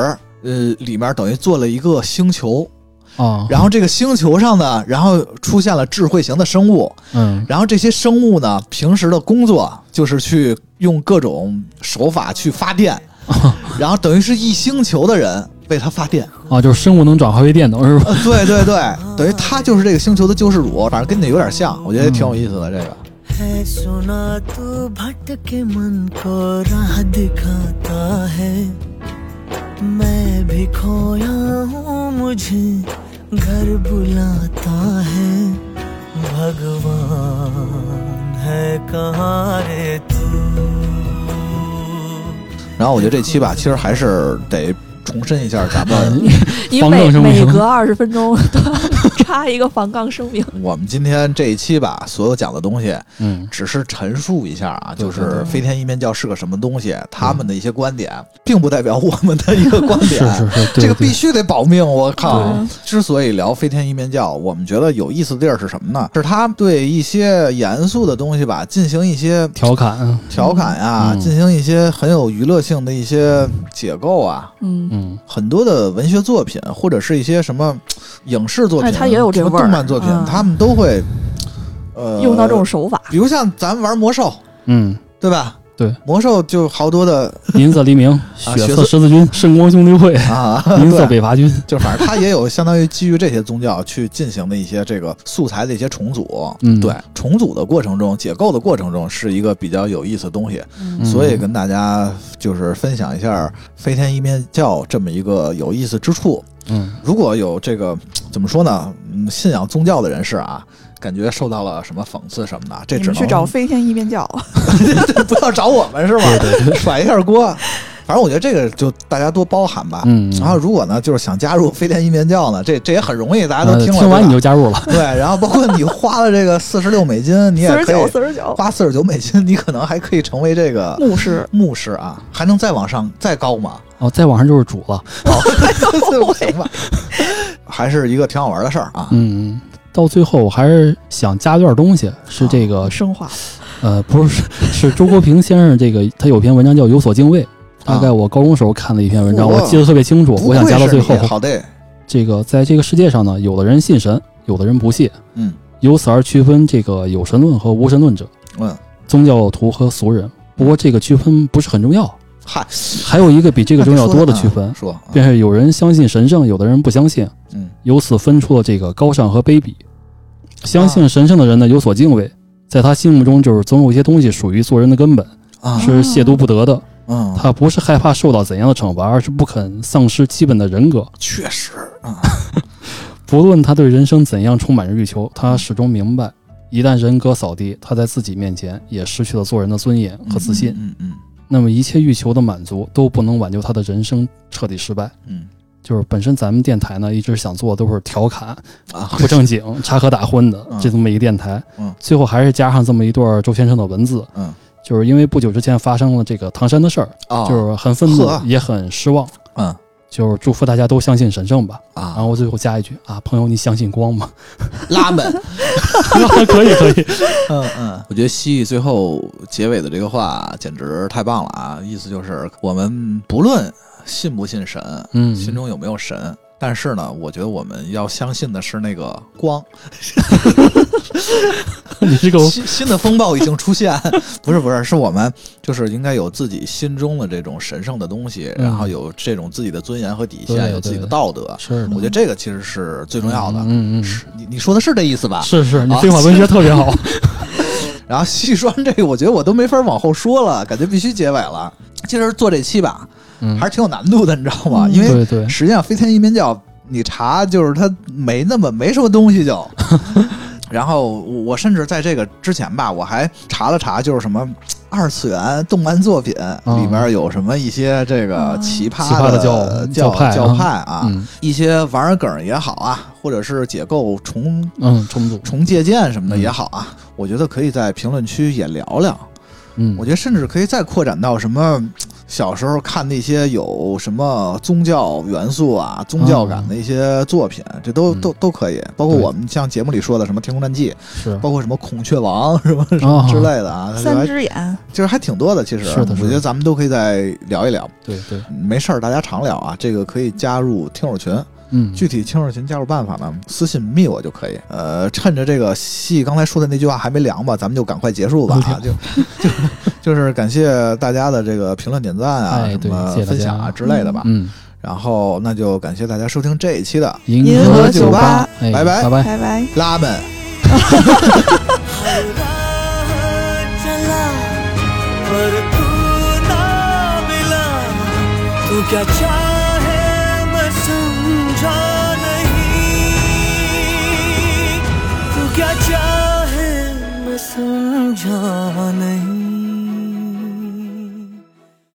呃，里面等于做了一个星球，啊，然后这个星球上呢，然后出现了智慧型的生物，嗯。然后这些生物呢，平时的工作就是去用各种手法去发电，然后等于是一星球的人为他发电。啊，就是生物能转化为电能是吧？呃，对对对，等于他就是这个星球的救世主，反正跟你有点像，我觉得挺有意思的。这个है सुना तू भटके मन को राह दिखाता है मैं भी खोया हूँ मुझे घर बुलाता है भगवान है कहाँ रे तू 然后我觉得这期吧，其实还是得 重申一下咱们 你防杠每声明每隔二十分钟都 要插一个防杠声明。我们今天这一期吧，所有讲的东西，嗯只是陈述一下啊，就是飞天一面教是个什么东西，他们的一些观点，并不代表我们的一个观点。是是，对对这个必须得保命！我靠！之所以聊飞天一面教，我们觉得有意思的地儿是什么呢？是他对一些严肃的东西吧，进行一些调侃，调侃呀、嗯进行一些很有娱乐性的一些解构啊。嗯，嗯。很多的文学作品或者是一些什么影视作品，哎它也有这什么味儿动漫作品，嗯。他们都会呃用到这种手法，比如像咱玩魔兽，嗯，对吧？对，魔兽就好多的 银色黎明、啊血色十字军、圣光兄弟会、啊，银色北伐军，就反正它也有相当于基于这些宗教去进行的一些这个素材的一些重组。嗯对，重组的过程中，解构的过程中是一个比较有意思的东西，嗯所以跟大家就是分享一下飞天一面教这么一个有意思之处。嗯如果有这个怎么说呢，嗯，信仰宗教的人士啊，感觉受到了什么讽刺什么的，这只能去找飞天一面教。不要找我们是吧？甩一下锅。反正我觉得这个就大家多包涵吧。嗯，然后如果呢，就是想加入飞天一面教呢，这这也很容易，大家都呃听了。听完你就加入了，对，然后包括你花了这个四十六美金，你也可以四十九，花四十九美金，你可能还可以成为这个牧师。牧师啊，还能再往上再高吗？哦，再往上就是主了，行吧，还是一个挺好玩的事儿啊。嗯，到最后我还是想加段东西，是这个升华，呃，不是，是周国平先生这个他有篇文章叫《有所敬畏》，大概我高中时候看的一篇文章，哇。我记得特别清楚，不我想加到最后。好的，这个在这个世界上呢，有的人信神，有的人不信，嗯。由此而区分这个有神论和无神论者，嗯，宗教徒和俗人。不过这个区分不是很重要，嗨，还有一个比这个重要多的区分啊，说，啊便是有人相信神圣，有的人不相信，嗯。由此分出了这个高尚和卑鄙。相信神圣的人呢，有所敬畏，在他心目中就是总有一些东西属于做人的根本，啊，是亵渎不得的。嗯，他不是害怕受到怎样的惩罚，而是不肯丧失基本的人格。确实啊，不论他对人生怎样充满着欲求，他始终明白，一旦人格扫地，他在自己面前也失去了做人的尊严和自信。嗯嗯那么一切欲求的满足都不能挽救他的人生彻底失败。嗯就是本身咱们电台呢一直想做的都是调侃啊不正经、插科打诨的嗯这么一个电台，嗯最后还是加上这么一段周先生的文字，嗯，就是因为不久之前发生了这个唐山的事儿，哦就是很愤怒，也很失望，嗯就是祝福大家都相信神圣吧。啊然啊，后最后加一句啊，朋友，你相信光吗？拉门，可以可 以，嗯嗯，我觉得蜥蜴最后结尾的这个话简直太棒了啊！意思就是我们不论信不信神，嗯，心中有没有神，但是呢，我觉得我们要相信的是那个光。你这个新新的风暴已经出现，不是不是，是我们就是应该有自己心中的这种神圣的东西，嗯然后有这种自己的尊严和底对线，有自己的道德。是我觉得这个其实是最重要的。嗯嗯，是你你说的是这意思吧？是是，你啊废话文学特别好。然后细说完这个，我觉得我都没法往后说了，感觉必须结尾了。其实做这期吧，嗯，还是挺有难度的，你知道吗？嗯。因为实际上飞天移民教，你查就是它没那么没什么东西就。然后我甚至在这个之前吧，我还查了查，就是什么二次元动漫作品里面有什么一些这个啊。奇葩的教教教派啊教派啊，嗯。一些玩儿梗也好啊，或者是解构重嗯，重组，重借鉴什么的嗯。也好啊，我觉得可以在评论区也聊聊。嗯，我觉得甚至可以再扩展到什么小时候看那些有什么宗教元素啊、宗教感的一些作品，这都嗯都都可以。包括我们像节目里说的什么《天空战记》，是包括什么孔雀王什么什哦么之类的啊，三只眼，就是还挺多的。其实是的是的我觉得咱们都可以再聊一聊。对对，没事儿，大家常聊啊。这个可以加入听友群，嗯，具体听友群加入办法呢，私信密我就可以。呃，趁着这个戏刚才说的那句话还没凉吧，咱们就赶快结束吧啊！就就就是感谢大家的这个评论、点赞啊，哎对什么谢谢大家分享啊之类的吧。嗯，然后那就感谢大家收听这一期的银银河河酒酒吧吧，哎拜拜拜拜。拜拜。拉们。 चला पर तू ना मिला तू क्या चाहे समझा नहीं।